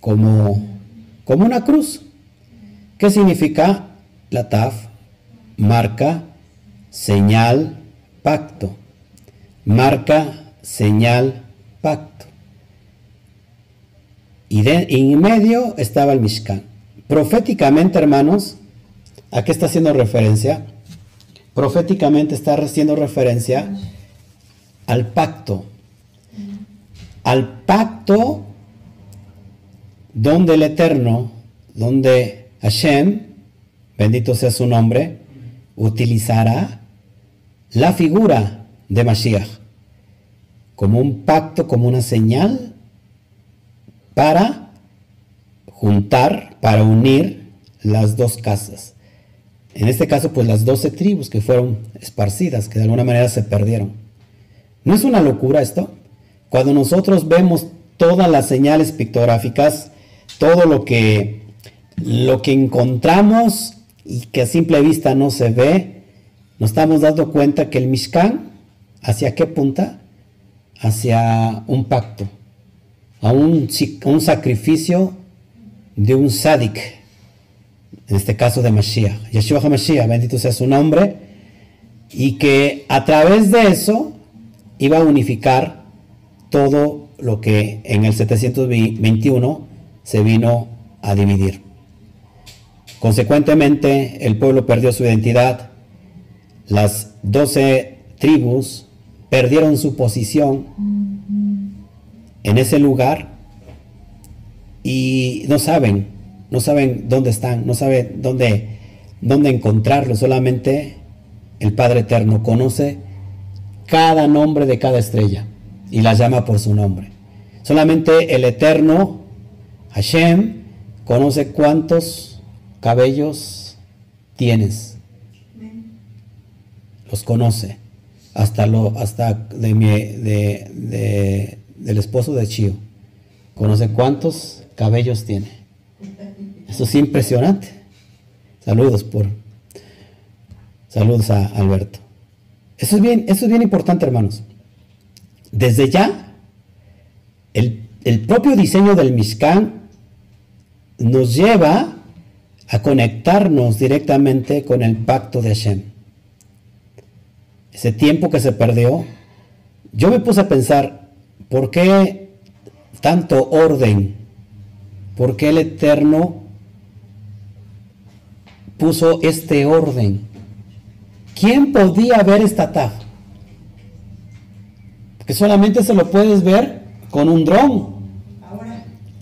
como, como una cruz. ¿Qué significa la taf? Marca, señal, pacto. Marca, señal, pacto. Y de, en medio estaba el Mishkan. Proféticamente, hermanos, ¿a qué está haciendo referencia? Proféticamente está haciendo referencia al pacto. Al pacto donde el Eterno, donde Hashem, bendito sea su nombre, utilizará la figura de Mashiach, como un pacto, como una señal para juntar, para unir las dos casas. En este caso, pues las doce tribus que fueron esparcidas, que de alguna manera se perdieron. ¿No es una locura esto? Cuando nosotros vemos todas las señales pictográficas, todo lo que, lo que encontramos y que a simple vista no se ve, nos estamos dando cuenta que el Mishkan, ¿hacia qué punta? Hacia un pacto, a un, un sacrificio de un sadik, en este caso de Mashiach, Yeshua HaMashiach, bendito sea su nombre, y que a través de eso iba a unificar todo lo que en el 721 se vino a dividir. Consecuentemente, el pueblo perdió su identidad, las doce tribus perdieron su posición en ese lugar y no saben, no saben dónde están, no saben dónde, dónde encontrarlo, solamente el Padre Eterno conoce cada nombre de cada estrella y la llama por su nombre. Solamente el Eterno, Hashem, conoce cuántos cabellos tienes. Los conoce. Hasta, lo, hasta de mi, de, del esposo de Chio. Conoce cuántos cabellos tiene. Eso es impresionante. Saludos por. Saludos a Alberto. Eso es bien, eso es bien importante, hermanos. Desde ya, el, propio diseño del Mishkan nos lleva a conectarnos directamente con el pacto de Hashem. Ese tiempo que se perdió, yo me puse a pensar, ¿por qué tanto orden? ¿Por qué el Eterno puso este orden? ¿Quién podía ver esta taf? Que solamente se lo puedes ver con un dron.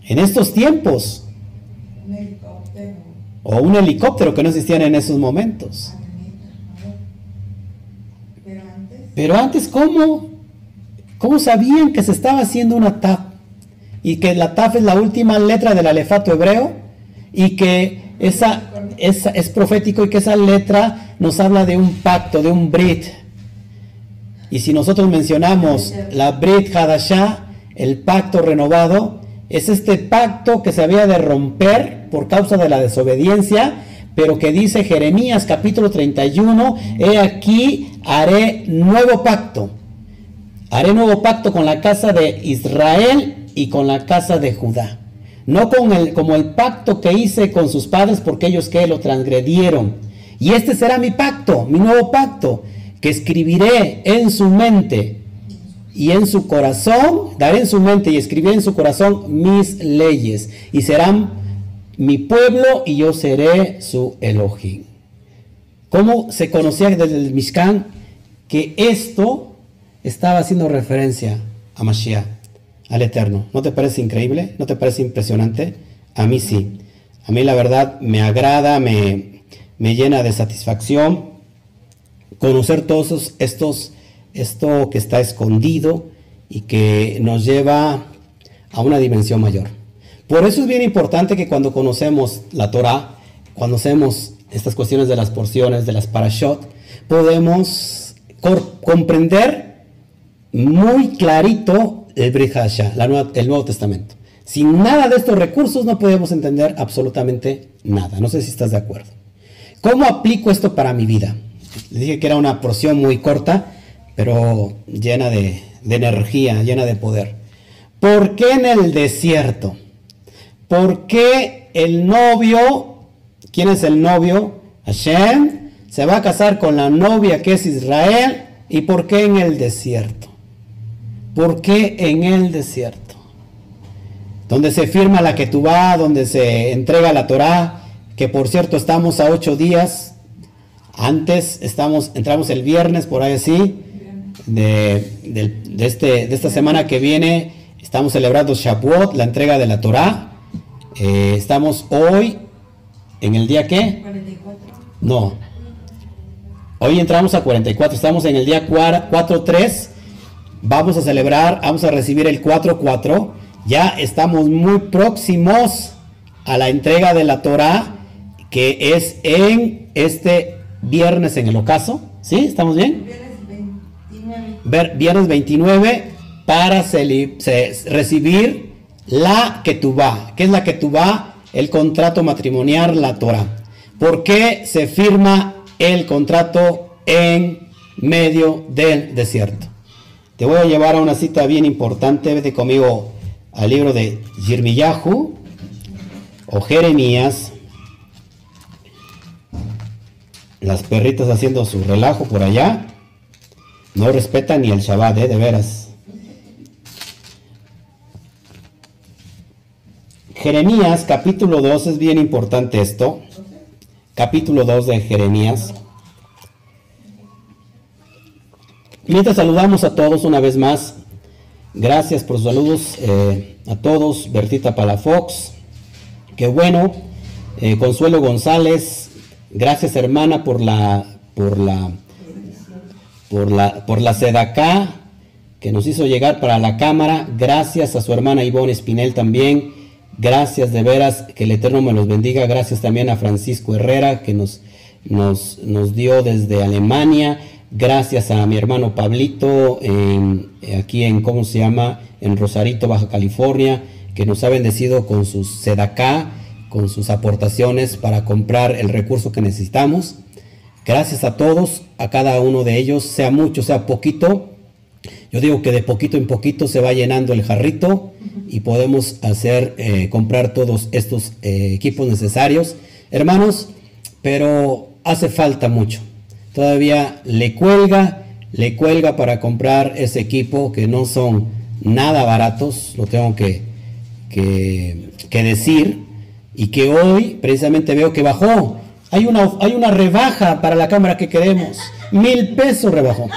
En estos tiempos. O un helicóptero que no existían en esos momentos. Pero antes, ¿cómo? ¿Cómo sabían que se estaba haciendo una taf? Y que la taf es la última letra del alefato hebreo. Y que esa, esa es profético y que esa letra nos habla de un pacto, de un Brit. Y si nosotros mencionamos la Brit Hadashah, el pacto renovado, es este pacto que se había de romper por causa de la desobediencia, pero que dice Jeremías capítulo 31, he aquí haré nuevo pacto. Haré nuevo pacto con la casa de Israel y con la casa de Judá. No con el, como el pacto que hice con sus padres porque ellos que lo transgredieron y este será mi pacto, mi nuevo pacto, que escribiré en su mente y en su corazón, daré en su mente y escribiré en su corazón mis leyes, y serán mi pueblo y yo seré su Elohim. ¿Cómo se conocía desde el Mishkan que esto estaba haciendo referencia a Mashiach, al Eterno? ¿No te parece increíble? ¿No te parece impresionante? A mí sí. A mí la verdad me agrada, me, me llena de satisfacción conocer todos estos, esto que está escondido y que nos lleva a una dimensión mayor. Por eso es bien importante que cuando conocemos la Torah, conocemos estas cuestiones de las porciones, de las parashot, podemos comprender muy clarito el Brit el Nuevo Testamento. Sin nada de estos recursos no podemos entender absolutamente nada. No sé si estás de acuerdo. ¿Cómo aplico esto para mi vida? Les dije que era una porción muy corta, pero llena de, energía, llena de poder. ¿Por qué en el desierto? ¿Por qué el novio, quién es el novio? Hashem, se va a casar con la novia que es Israel. ¿Y por qué en el desierto? ¿Por qué en el desierto? Donde se firma la que tú vas, donde se entrega la Torah, que por cierto estamos a ocho días. Antes estamos, entramos el viernes, por ahí así, de, este, de esta semana que viene, estamos celebrando Shavuot, la entrega de la Torah. Eh, estamos hoy, en el día qué? 44. No. Hoy entramos a 44, estamos en el día 4-3. Vamos a celebrar, vamos a recibir el 4-4. Ya estamos muy próximos a la entrega de la Torah, que es en este viernes en el ocaso. ¿Sí? ¿Estamos bien? Viernes 29. Viernes 29 para recibir la Ketubá. ¿Qué es la Ketubá? El contrato matrimonial, la Torah. ¿Por qué se firma el contrato en medio del desierto? Te voy a llevar a una cita bien importante. Vete conmigo al libro de Yirmiyahu o Jeremías. Las perritas haciendo su relajo por allá. No respetan ni el Shabbat, ¿eh? de veras. Jeremías capítulo 2 es bien importante esto. Capítulo 2 de Jeremías. Mientras saludamos a todos una vez más. Gracias por sus saludos eh, a todos. Bertita Palafox. Qué bueno. Eh, Consuelo González. Gracias hermana por la por la por la por la sedacá que nos hizo llegar para la cámara. Gracias a su hermana Ivonne Espinel también. Gracias de veras, que el Eterno me los bendiga. Gracias también a Francisco Herrera, que nos, nos, nos dio desde Alemania. Gracias a mi hermano Pablito, aquí en, ¿cómo se llama? En Rosarito, Baja California, que nos ha bendecido con sus sedacá, con sus aportaciones para comprar el recurso que necesitamos. Gracias a todos, a cada uno de ellos, sea mucho, sea poquito. Yo digo que de poquito en poquito se va llenando el jarrito y podemos hacer, eh, comprar todos estos eh, equipos necesarios. Hermanos, pero hace falta mucho. Todavía le cuelga, le cuelga para comprar ese equipo que no son nada baratos, lo tengo que, decir, y que hoy precisamente veo que bajó. Hay una, hay una rebaja para la cámara que queremos. Mil pesos rebajó.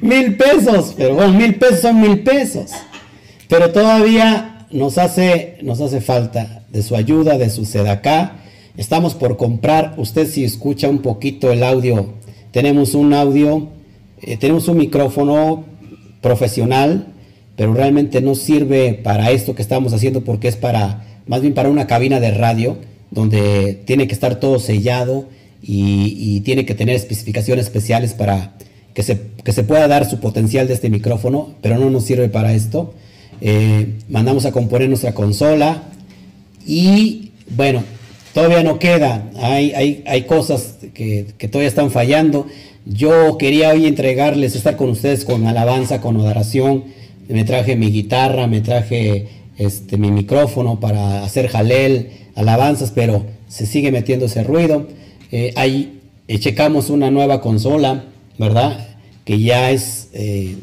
Mil pesos, pero bueno, mil pesos son mil pesos. Pero todavía nos hace, nos hace falta de su ayuda, de su sedacá. Estamos por comprar, usted si escucha un poquito el audio, tenemos un audio, eh, tenemos un micrófono profesional, pero realmente no sirve para esto que estamos haciendo porque es para, más bien para una cabina de radio, donde tiene que estar todo sellado y, tiene que tener especificaciones especiales para que se, que se pueda dar su potencial de este micrófono, pero no nos sirve para esto. Eh, mandamos a componer nuestra consola y bueno, todavía no queda, hay, hay, hay cosas que, todavía están fallando. Yo quería hoy entregarles, estar con ustedes con alabanza, con adoración. Me traje mi guitarra, me traje este, mi micrófono para hacer jalel, alabanzas, pero se sigue metiendo ese ruido. Eh, ahí eh, checamos una nueva consola, ¿verdad? Que ya es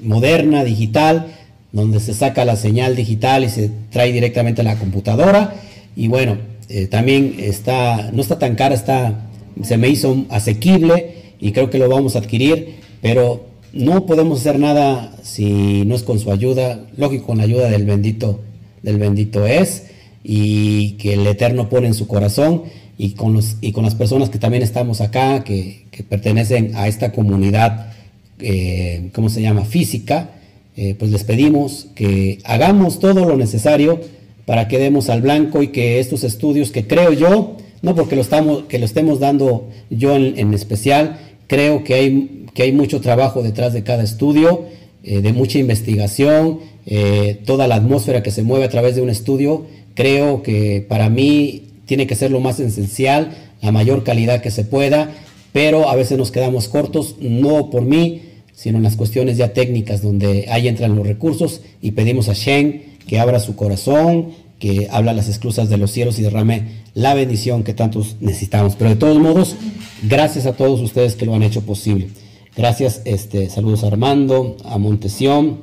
moderna, digital donde se saca la señal digital y se trae directamente a la computadora. Y bueno, eh, también está, no está tan cara, está, se me hizo asequible y creo que lo vamos a adquirir, pero no podemos hacer nada si no es con su ayuda, lógico, con la ayuda del bendito, del bendito es, y que el Eterno pone en su corazón, y con, los, y con las personas que también estamos acá, que, pertenecen a esta comunidad, eh, ¿cómo se llama? Física, eh, pues les pedimos que hagamos todo lo necesario para que demos al blanco y que estos estudios que creo yo, no porque lo, estamos, que lo estemos dando yo en, especial, creo que hay, que hay mucho trabajo detrás de cada estudio, eh, de mucha investigación, eh, toda la atmósfera que se mueve a través de un estudio, creo que para mí tiene que ser lo más esencial, la mayor calidad que se pueda, pero a veces nos quedamos cortos, no por mí, sino en las cuestiones ya técnicas donde ahí entran los recursos y pedimos a Shen que abra su corazón, que habla las esclusas de los cielos y derrame la bendición que tantos necesitamos. Pero de todos modos, gracias a todos ustedes que lo han hecho posible. Gracias, este, saludos a Armando, a Montesión,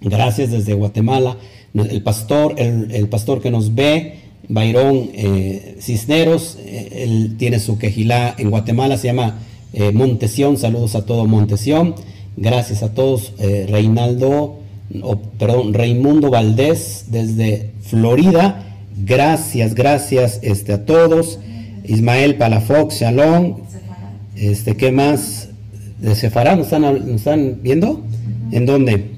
gracias desde Guatemala, el pastor, el, pastor que nos ve, Bayrón eh, Cisneros, eh, él tiene su quejilá en Guatemala, se llama eh, Montesión, saludos a todo Montesión. Gracias a todos. Eh, Perdón, Raimundo Valdés desde Florida. Gracias, gracias este, a todos. Ismael Palafox, Shalom. Este, ¿qué más? ¿De Sefará nos están, nos están viendo? ¿En dónde?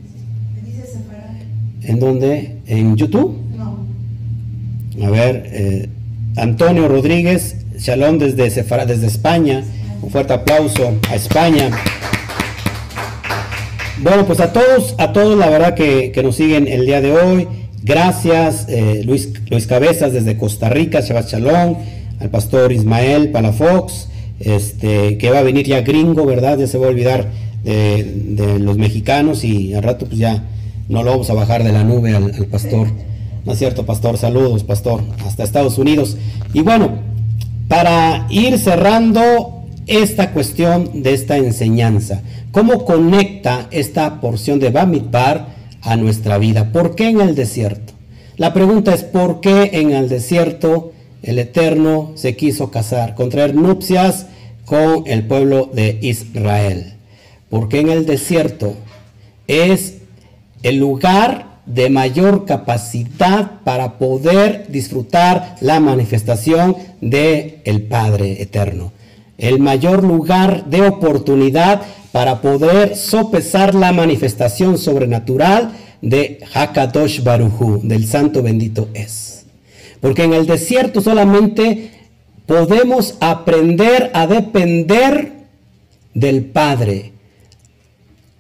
¿En dónde? ¿En YouTube? No. A ver, eh, Antonio Rodríguez, Shalom desde, Sefará, desde España. Un fuerte aplauso a España. Bueno, pues a todos, a todos la verdad que, nos siguen el día de hoy. Gracias, eh, Luis, Luis Cabezas desde Costa Rica, Shabbat Shalom, al pastor Ismael Palafox, este, que va a venir ya gringo, ¿verdad? Ya se va a olvidar de, los mexicanos y al rato pues ya no lo vamos a bajar de la nube al, al pastor. ¿No es cierto, pastor? Saludos, pastor, hasta Estados Unidos. Y bueno, para ir cerrando esta cuestión de esta enseñanza. ¿Cómo conecta esta porción de Bamidbar a nuestra vida? ¿Por qué en el desierto? La pregunta es ¿por qué en el desierto el Eterno se quiso casar, contraer nupcias con el pueblo de Israel? Porque en el desierto es el lugar de mayor capacidad para poder disfrutar la manifestación de el Padre eterno el mayor lugar de oportunidad para poder sopesar la manifestación sobrenatural de Hakadosh Baruhu, del Santo bendito es. Porque en el desierto solamente podemos aprender a depender del Padre,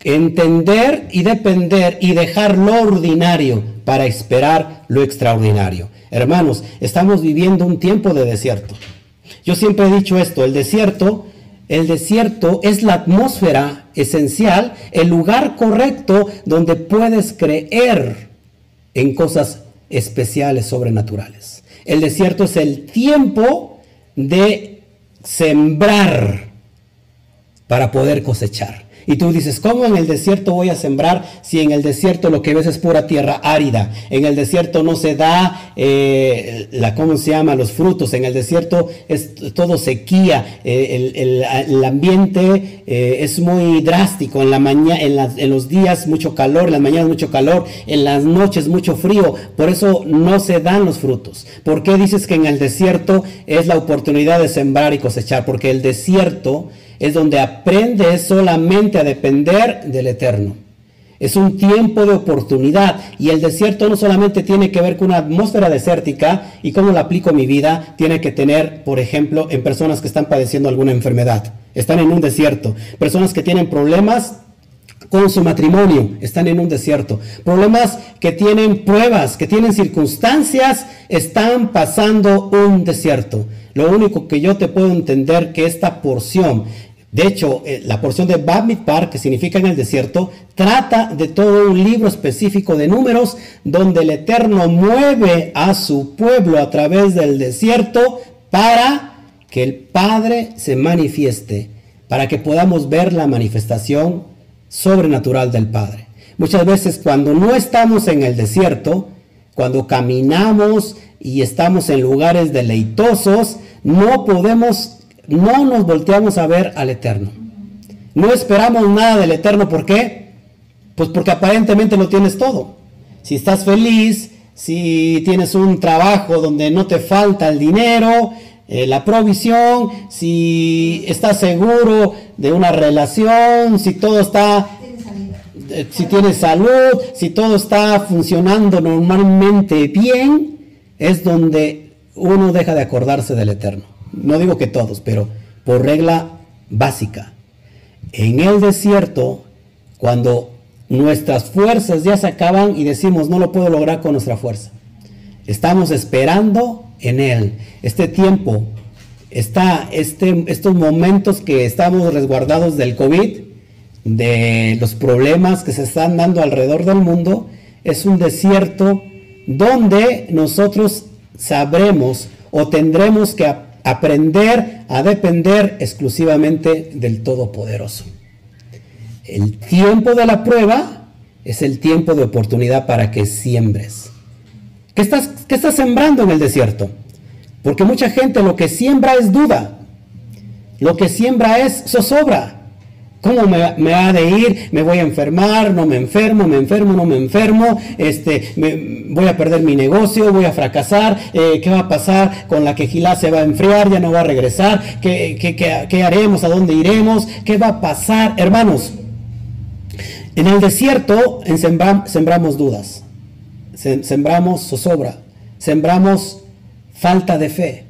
entender y depender y dejar lo ordinario para esperar lo extraordinario. Hermanos, estamos viviendo un tiempo de desierto. Yo siempre he dicho esto, el desierto, el desierto es la atmósfera esencial, el lugar correcto donde puedes creer en cosas especiales, sobrenaturales. El desierto es el tiempo de sembrar para poder cosechar. Y tú dices, ¿cómo en el desierto voy a sembrar si en el desierto lo que ves es pura tierra árida? En el desierto no se da, eh, la, ¿cómo se llama? Los frutos. En el desierto es todo sequía. Eh, el, ambiente eh, es muy drástico. En, la mañana, en, en los días mucho calor, en las mañanas mucho calor, en las noches mucho frío. Por eso no se dan los frutos. ¿Por qué dices que en el desierto es la oportunidad de sembrar y cosechar? Porque el desierto es donde aprendes solamente a depender del Eterno. Es un tiempo de oportunidad y el desierto no solamente tiene que ver con una atmósfera desértica y cómo la aplico mi vida, tiene que tener, por ejemplo, en personas que están padeciendo alguna enfermedad, están en un desierto, personas que tienen problemas con su matrimonio, están en un desierto, problemas que tienen pruebas, que tienen circunstancias, están pasando un desierto. Lo único que yo te puedo entender que esta porción de hecho, eh, la porción de Bamidbar, que significa en el desierto, trata de todo un libro específico de números donde el Eterno mueve a su pueblo a través del desierto para que el Padre se manifieste, para que podamos ver la manifestación sobrenatural del Padre. Muchas veces cuando no estamos en el desierto, cuando caminamos y estamos en lugares deleitosos, no podemos no nos volteamos a ver al Eterno. No esperamos nada del Eterno. ¿Por qué? Pues porque aparentemente lo tienes todo. Si estás feliz, si tienes un trabajo donde no te falta el dinero, eh, la provisión, si estás seguro de una relación, si todo está, eh, si tienes salud, si todo está funcionando normalmente bien, es donde uno deja de acordarse del Eterno no digo que todos, pero por regla básica. En el desierto, cuando nuestras fuerzas ya se acaban y decimos no lo puedo lograr con nuestra fuerza, estamos esperando en Él. Este tiempo, está, este, estos momentos que estamos resguardados del COVID, de los problemas que se están dando alrededor del mundo, es un desierto donde nosotros sabremos o tendremos que aprender a depender exclusivamente del Todopoderoso. El tiempo de la prueba es el tiempo de oportunidad para que siembres. ¿Qué estás, qué estás sembrando en el desierto? Porque mucha gente lo que siembra es duda. Lo que siembra es zozobra. ¿Cómo me, ha de ir? ¿Me voy a enfermar? ¿No me enfermo? ¿Me enfermo? ¿No me enfermo? Este, ¿Voy a perder mi negocio? ¿Voy a fracasar? Eh, ¿Qué va a pasar con la quejilá? ¿Se va a enfriar? ¿Ya no va a regresar? ¿Qué, qué haremos? ¿A dónde iremos? ¿Qué va a pasar? Hermanos, en el desierto sembramos dudas, sembramos zozobra, sembramos falta de fe.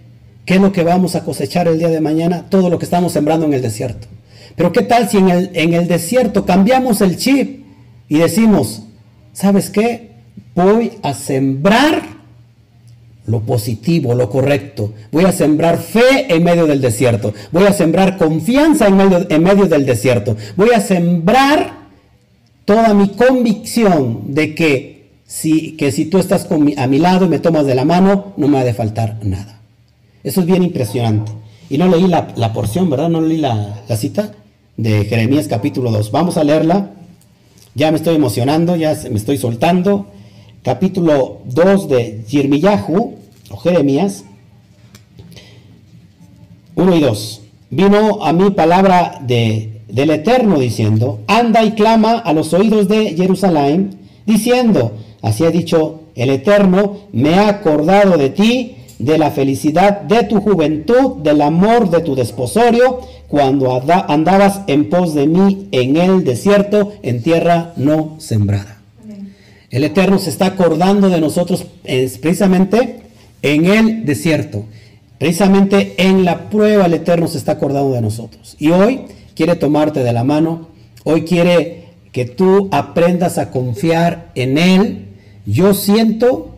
¿Qué es lo que vamos a cosechar el día de mañana? Todo lo que estamos sembrando en el desierto. Pero ¿qué tal si en el, en el desierto cambiamos el chip y decimos, ¿sabes qué? Voy a sembrar lo positivo, lo correcto. Voy a sembrar fe en medio del desierto. Voy a sembrar confianza en medio, en medio del desierto. Voy a sembrar toda mi convicción de que si, que si tú estás a mi lado y me tomas de la mano, no me ha de faltar nada. Eso es bien impresionante. Y no leí la, porción, ¿verdad? No leí la, la cita de Jeremías capítulo 2. Vamos a leerla. Ya me estoy emocionando, ya me estoy soltando. Capítulo 2 de o Jeremías, 1 y 2. Vino a mí palabra de, del Eterno diciendo, anda y clama a los oídos de Jerusalén, diciendo, así ha dicho el Eterno, me ha acordado de ti de la felicidad de tu juventud, del amor de tu desposorio, cuando andabas en pos de mí en el desierto, en tierra no sembrada. El Eterno se está acordando de nosotros precisamente en el desierto. Precisamente en la prueba el Eterno se está acordando de nosotros. Y hoy quiere tomarte de la mano. Hoy quiere que tú aprendas a confiar en Él. Yo siento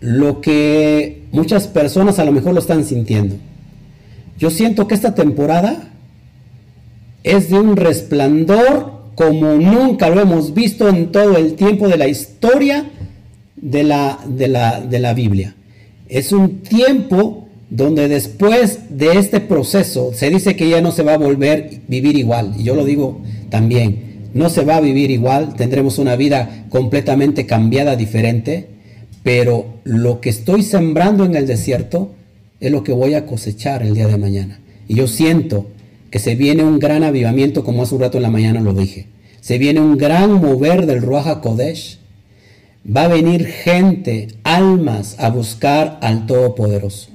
lo que muchas personas a lo mejor lo están sintiendo. Yo siento que esta temporada es de un resplandor como nunca lo hemos visto en todo el tiempo de la historia de la, de la, de la Biblia. Es un tiempo donde después de este proceso se dice que ya no se va a volver a vivir igual. Y yo lo digo también, no se va a vivir igual, tendremos una vida completamente cambiada, diferente pero lo que estoy sembrando en el desierto es lo que voy a cosechar el día de mañana. Y yo siento que se viene un gran avivamiento, como hace un rato en la mañana lo dije. Se viene un gran mover del Ruach Kodesh. Va a venir gente, almas, a buscar al Todopoderoso.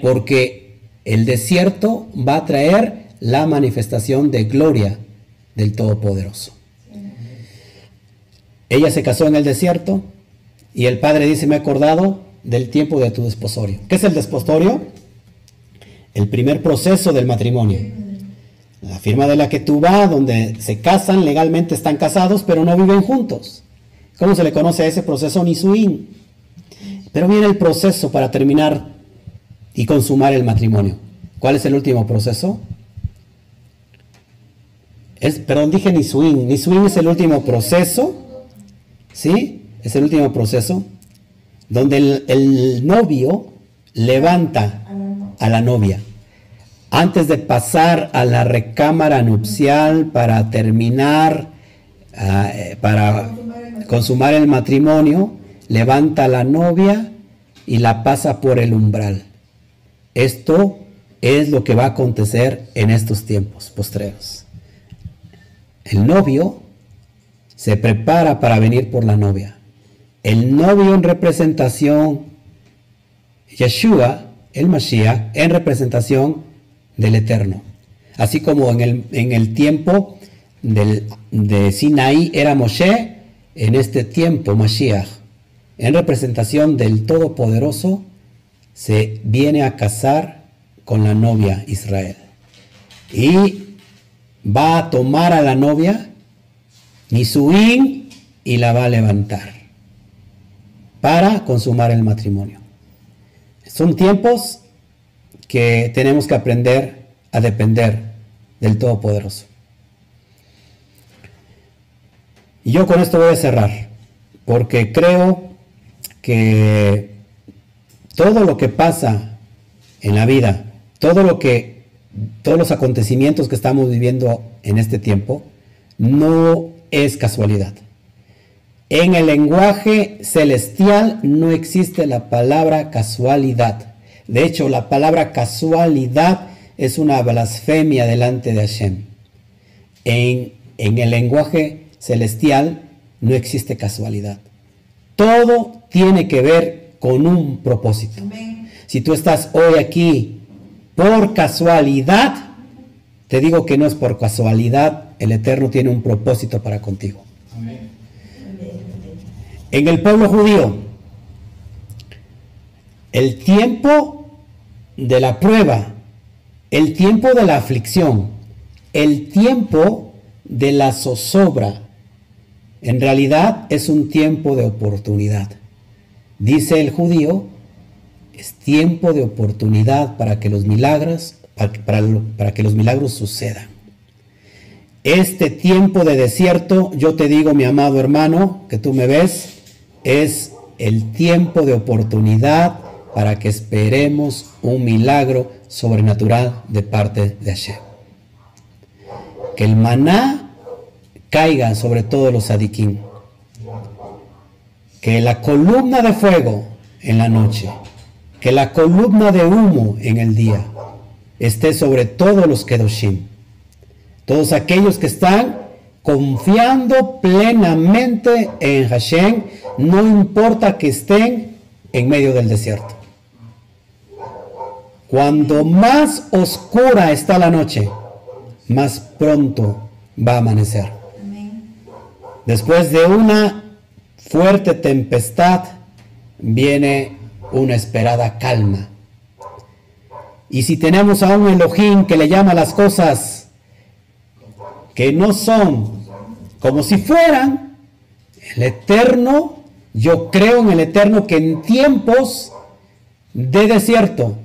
Porque el desierto va a traer la manifestación de gloria del Todopoderoso. Ella se casó en el desierto, y el padre dice, me he acordado del tiempo de tu desposorio. ¿Qué es el desposorio? El primer proceso del matrimonio. La firma de la que tú vas, donde se casan, legalmente están casados, pero no viven juntos. ¿Cómo se le conoce a ese proceso? Nisuin. Pero viene el proceso para terminar y consumar el matrimonio. ¿Cuál es el último proceso? Es, perdón, dije Nisuin. Nisuin es el último proceso, ¿sí? es el último proceso, donde el, novio levanta a la novia. Antes de pasar a la recámara nupcial para terminar, ah, eh, para consumar el matrimonio, levanta a la novia y la pasa por el umbral. Esto es lo que va a acontecer en estos tiempos postreros. El novio se prepara para venir por la novia el novio en representación, Yeshua, el Mashiach, en representación del Eterno. Así como en el, en el tiempo del, de Sinaí era Moshe, en este tiempo Mashiach, en representación del Todopoderoso, se viene a casar con la novia Israel. Y va a tomar a la novia, Nisuín, y la va a levantar para consumar el matrimonio. Son tiempos que tenemos que aprender a depender del Todopoderoso. Y yo con esto voy a cerrar, porque creo que todo lo que pasa en la vida, todo lo que, todos los acontecimientos que estamos viviendo en este tiempo, no es casualidad. En el lenguaje celestial no existe la palabra casualidad. De hecho, la palabra casualidad es una blasfemia delante de Hashem. en, en el lenguaje celestial no existe casualidad. Todo tiene que ver con un propósito. Si tú estás hoy aquí por casualidad, te digo que no es por casualidad, el Eterno tiene un propósito para contigo. En el pueblo judío, el tiempo de la prueba, el tiempo de la aflicción, el tiempo de la zozobra, en realidad es un tiempo de oportunidad. Dice el judío, es tiempo de oportunidad para que los milagros, para, que los milagros sucedan. Este tiempo de desierto, yo te digo, mi amado hermano, que tú me ves, es el tiempo de oportunidad para que esperemos un milagro sobrenatural de parte de Hashem. Que el maná caiga sobre todos los adiquín. Que la columna de fuego en la noche, que la columna de humo en el día esté sobre todos los kedoshim. Todos aquellos que están confiando plenamente en Hashem, no importa que estén en medio del desierto. Cuando más oscura está la noche, más pronto va a amanecer. Después de una fuerte tempestad, viene una esperada calma. Y si tenemos a un Elohim que le llama las cosas que no son como si fueran, el Eterno, yo creo en el Eterno que en tiempos de desierto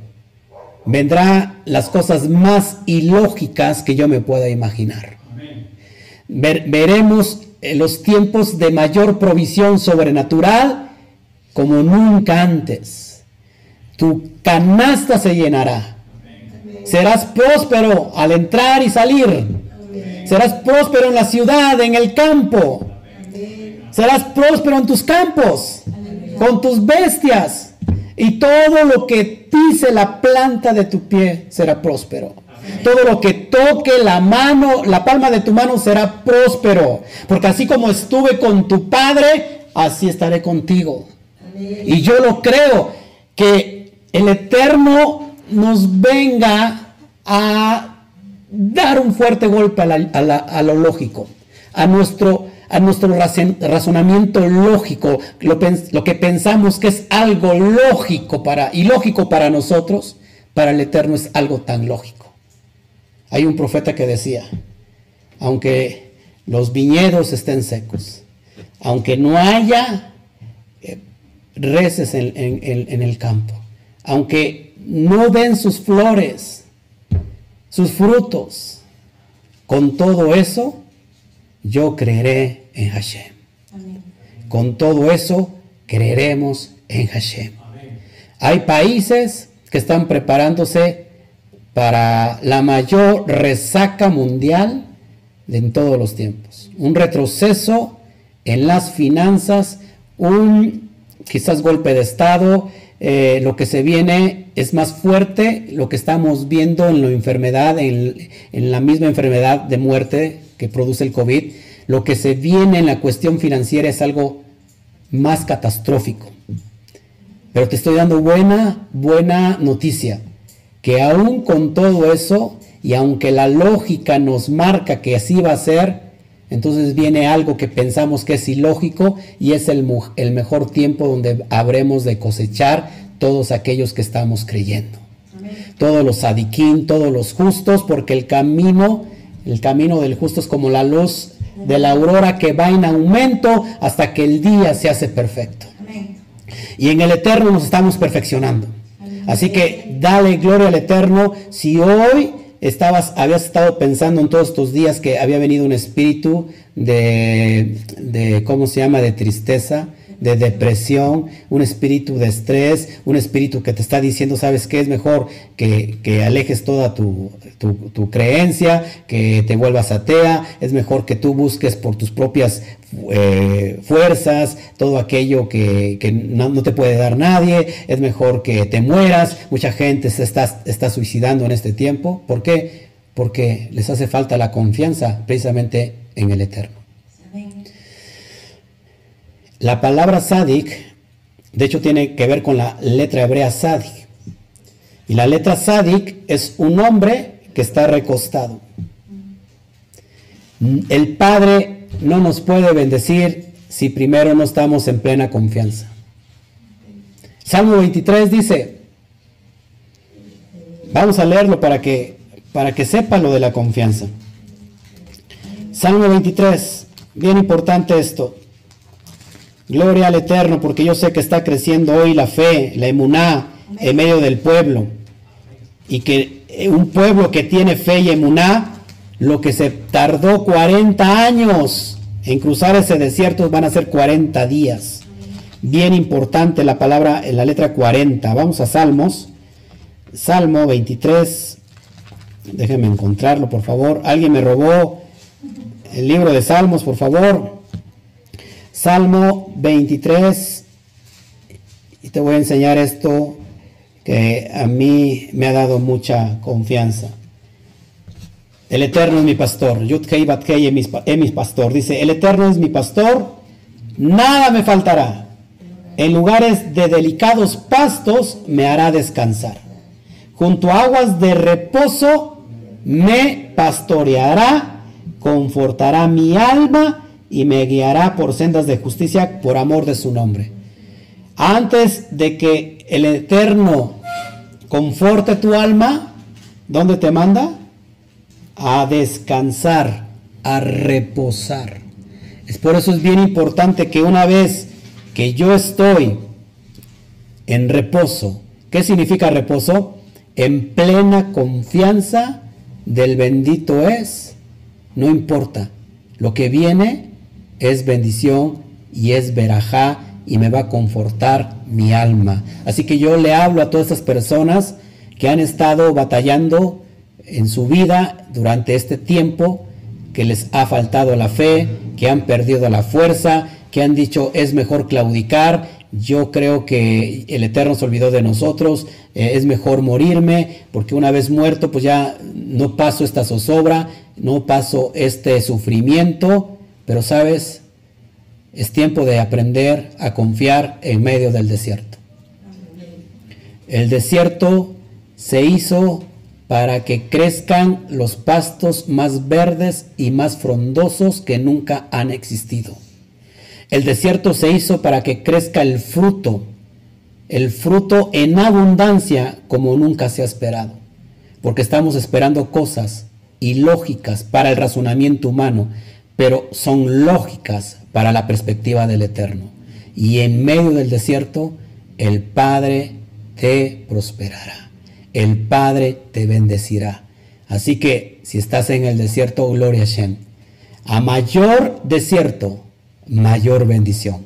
vendrá las cosas más ilógicas que yo me pueda imaginar. veremos los tiempos de mayor provisión sobrenatural como nunca antes. Tu canasta se llenará. Serás próspero al entrar y salir. Serás próspero en la ciudad, en el campo. Serás próspero en tus campos, con tus bestias. Y todo lo que pise la planta de tu pie será próspero. Todo lo que toque la mano, la palma de tu mano será próspero. Porque así como estuve con tu padre, así estaré contigo. Y yo lo creo, que el Eterno nos venga a dar un fuerte golpe a, lo lógico, a nuestro, a nuestro razonamiento lógico, lo, lo, que pensamos que es algo lógico para, y lógico para nosotros, para el Eterno es algo tan lógico. Hay un profeta que decía, aunque los viñedos estén secos, aunque no haya eh, reces en, en el campo, aunque no den sus flores, sus frutos, con todo eso, yo creeré en Hashem. Con todo eso, creeremos en Hashem. Hay países que están preparándose para la mayor resaca mundial en todos los tiempos. Un retroceso en las finanzas, un quizás golpe de Estado, eh, lo que se viene es más fuerte, lo que estamos viendo en la enfermedad, en, en la misma enfermedad de muerte que produce el COVID, lo que se viene en la cuestión financiera es algo más catastrófico. Pero te estoy dando buena, buena noticia que aún con todo eso, y aunque la lógica nos marca que así va a ser, entonces viene algo que pensamos que es ilógico y es el, el mejor tiempo donde habremos de cosechar todos aquellos que estamos creyendo. Todos los adiquín, todos los justos, porque el camino, el camino del justo es como la luz de la aurora que va en aumento hasta que el día se hace perfecto. Y en el eterno nos estamos perfeccionando. Así que dale gloria al Eterno. Si hoy estabas, habías estado pensando en todos estos días que había venido un espíritu de, de ¿cómo se llama?, de tristeza, de depresión, un espíritu de estrés, un espíritu que te está diciendo, ¿sabes qué? Es mejor que, alejes toda tu, creencia, que te vuelvas atea, es mejor que tú busques por tus propias eh, fuerzas, todo aquello que, no, te puede dar nadie, es mejor que te mueras, mucha gente se está, está suicidando en este tiempo, ¿por qué? porque les hace falta la confianza precisamente en el Eterno. La palabra sadik, de hecho, tiene que ver con la letra hebrea sadik. Y la letra sadik es un hombre que está recostado. El Padre no nos puede bendecir si primero no estamos en plena confianza. Salmo 23 dice, vamos a leerlo para que, para que sepa lo de la confianza. Salmo 23, bien importante esto. Gloria al Eterno, porque yo sé que está creciendo hoy la fe, la emuná en medio del pueblo. Y que un pueblo que tiene fe y emuná, lo que se tardó 40 años en cruzar ese desierto van a ser 40 días. Bien importante la palabra en la letra 40. Vamos a Salmos. Salmo 23. Déjenme encontrarlo, por favor. Alguien me robó el libro de Salmos, por favor. Salmo 23. Y te voy a enseñar esto que a mí me ha dado mucha confianza. El Eterno es mi pastor. Yudkei Batkei es mi pastor. Dice, el Eterno es mi pastor, nada me faltará. En lugares de delicados pastos me hará descansar. Junto a aguas de reposo me pastoreará, confortará mi alma y me guiará por sendas de justicia por amor de su nombre. Antes de que el Eterno conforte tu alma, ¿dónde te manda? a descansar, a reposar. Es por eso es bien importante que una vez que yo estoy en reposo, ¿qué significa reposo? En plena confianza del bendito es, no importa, lo que viene es bendición y es verajá y me va a confortar mi alma. Así que yo le hablo a todas esas personas que han estado batallando en su vida durante este tiempo, que les ha faltado la fe, que han perdido la fuerza, que han dicho es mejor claudicar, yo creo que el Eterno se olvidó de nosotros, eh, es mejor morirme, porque una vez muerto pues ya no paso esta zozobra, no paso este sufrimiento, pero sabes, es tiempo de aprender a confiar en medio del desierto. El desierto se hizo para que crezcan los pastos más verdes y más frondosos que nunca han existido. El desierto se hizo para que crezca el fruto, el fruto en abundancia como nunca se ha esperado, porque estamos esperando cosas ilógicas para el razonamiento humano, pero son lógicas para la perspectiva del Eterno. Y en medio del desierto, el Padre te prosperará el Padre te bendecirá. Así que si estás en el desierto, gloria a Shem. A mayor desierto, mayor bendición.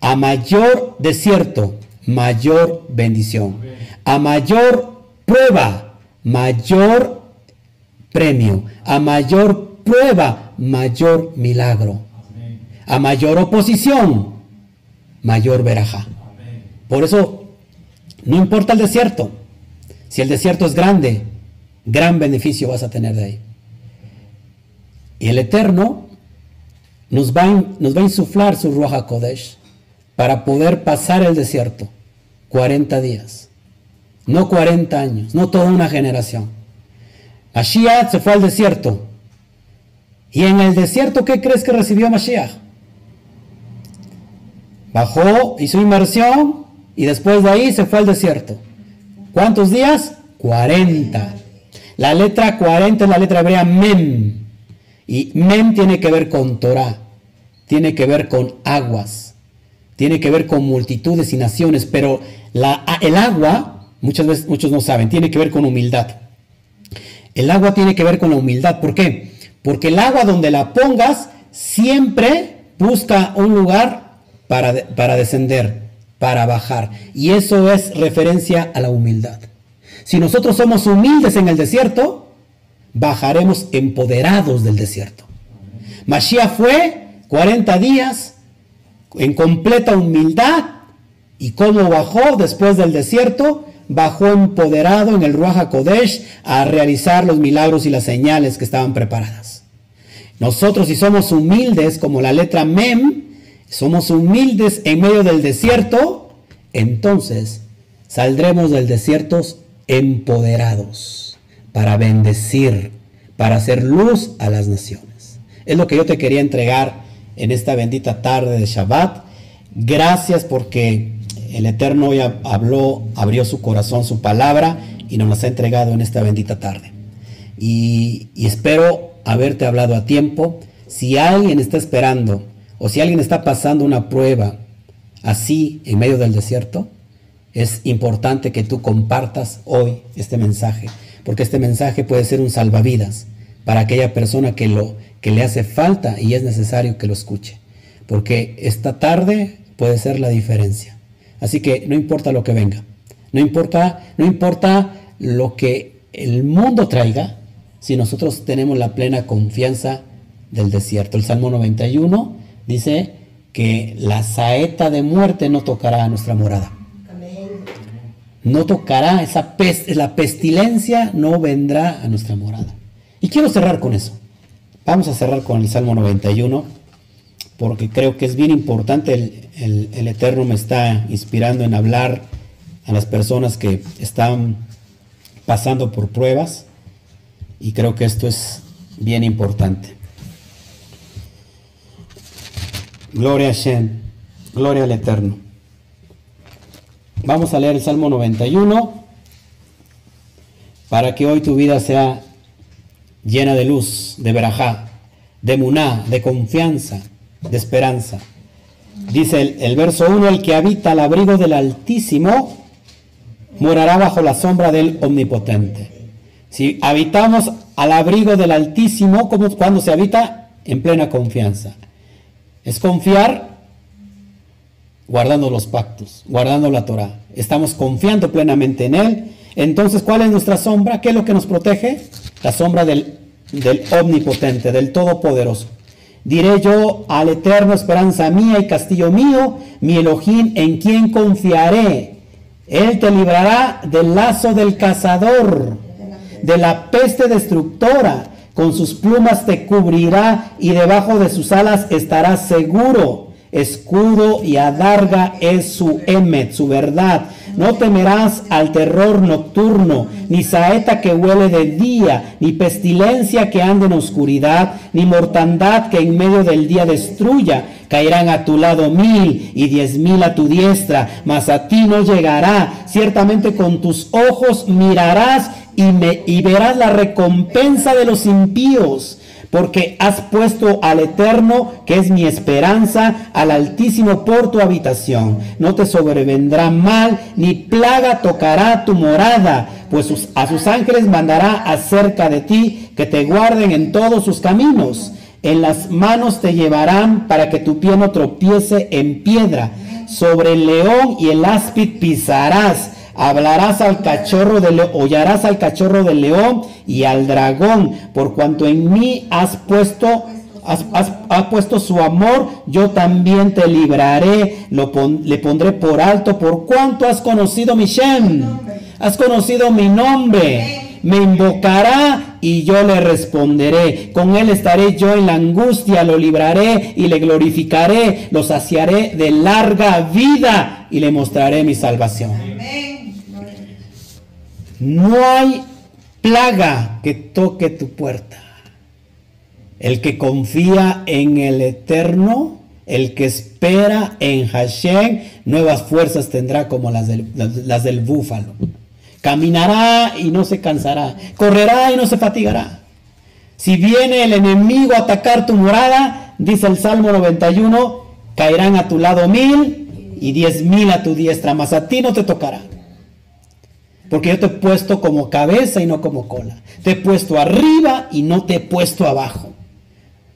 A mayor desierto, mayor bendición. A mayor prueba, mayor premio. A mayor prueba, mayor milagro. A mayor oposición, mayor veraja. Por eso, no importa el desierto. Si el desierto es grande, gran beneficio vas a tener de ahí. Y el Eterno nos va, a, insuflar su Ruach Kodesh para poder pasar el desierto 40 días, no 40 años, no toda una generación. Mashiach se fue al desierto. Y en el desierto, ¿qué crees que recibió Mashiach? Bajó, hizo inmersión y después de ahí se fue al desierto. ¿Cuántos días? 40. La letra 40 es la letra hebrea mem. Y mem tiene que ver con Torah, tiene que ver con aguas, tiene que ver con multitudes y naciones, pero la, el agua, muchas veces muchos no saben, tiene que ver con humildad. El agua tiene que ver con la humildad. ¿Por qué? Porque el agua donde la pongas siempre busca un lugar para, para descender para bajar. Y eso es referencia a la humildad. Si nosotros somos humildes en el desierto, bajaremos empoderados del desierto. Mashiach fue 40 días en completa humildad. ¿Y cómo bajó después del desierto? Bajó empoderado en el Ruach HaKodesh a realizar los milagros y las señales que estaban preparadas. Nosotros si somos humildes como la letra Mem, somos humildes en medio del desierto, entonces saldremos del desierto empoderados para bendecir, para hacer luz a las naciones. Es lo que yo te quería entregar en esta bendita tarde de Shabbat. Gracias porque el Eterno hoy habló, abrió su corazón, su palabra y nos las ha entregado en esta bendita tarde. Y, y espero haberte hablado a tiempo. Si alguien está esperando o si alguien está pasando una prueba así en medio del desierto, es importante que tú compartas hoy este mensaje, porque este mensaje puede ser un salvavidas para aquella persona que lo que le hace falta y es necesario que lo escuche, porque esta tarde puede ser la diferencia. Así que no importa lo que venga, no importa, no importa lo que el mundo traiga, si nosotros tenemos la plena confianza del desierto. El Salmo 91 dice que la saeta de muerte no tocará a nuestra morada. No tocará esa la pestilencia no vendrá a nuestra morada. Y quiero cerrar con eso. Vamos a cerrar con el Salmo 91, porque creo que es bien importante. El, el Eterno me está inspirando en hablar a las personas que están pasando por pruebas, y creo que esto es bien importante. Gloria a Shem, gloria al Eterno. Vamos a leer el Salmo 91 para que hoy tu vida sea llena de luz, de verajá, de muná, de confianza, de esperanza. Dice el, el verso 1, el que habita al abrigo del Altísimo morará bajo la sombra del Omnipotente. Si habitamos al abrigo del Altísimo, como cuando se habita en plena confianza. Es confiar guardando los pactos, guardando la Torah. Estamos confiando plenamente en Él. Entonces, ¿cuál es nuestra sombra? ¿Qué es lo que nos protege? La sombra del, del omnipotente, del todopoderoso. Diré yo al eterno esperanza mía y castillo mío, mi Elohim, en quien confiaré. Él te librará del lazo del cazador, de la peste destructora con sus plumas te cubrirá y debajo de sus alas estarás seguro. Escudo y adarga es su emet, su verdad. No temerás al terror nocturno, ni saeta que huele de día, ni pestilencia que ande en oscuridad, ni mortandad que en medio del día destruya. Caerán a tu lado mil y diez mil a tu diestra, mas a ti no llegará. Ciertamente con tus ojos mirarás y, me, y verás la recompensa de los impíos, porque has puesto al Eterno, que es mi esperanza, al Altísimo por tu habitación. No te sobrevendrá mal, ni plaga tocará tu morada, pues a sus ángeles mandará acerca de ti, que te guarden en todos sus caminos. En las manos te llevarán para que tu pie no tropiece en piedra. Sobre el león y el áspid pisarás hablarás al cachorro de león, hollarás al cachorro del león y al dragón, por cuanto en mí has puesto Has, puesto su amor, yo también te libraré, lo le pondré por alto, por cuanto has conocido mi Shem, has conocido mi nombre, me invocará y yo le responderé, con él estaré yo en la angustia, lo libraré y le glorificaré, lo saciaré de larga vida y le mostraré mi salvación. No hay plaga que toque tu puerta. El que confía en el Eterno, el que espera en Hashem, nuevas fuerzas tendrá como las del, las del búfalo. Caminará y no se cansará. Correrá y no se fatigará. Si viene el enemigo a atacar tu morada, dice el Salmo 91, caerán a tu lado mil y diez mil a tu diestra, mas a ti no te tocará. Porque yo te he puesto como cabeza y no como cola. Te he puesto arriba y no te he puesto abajo.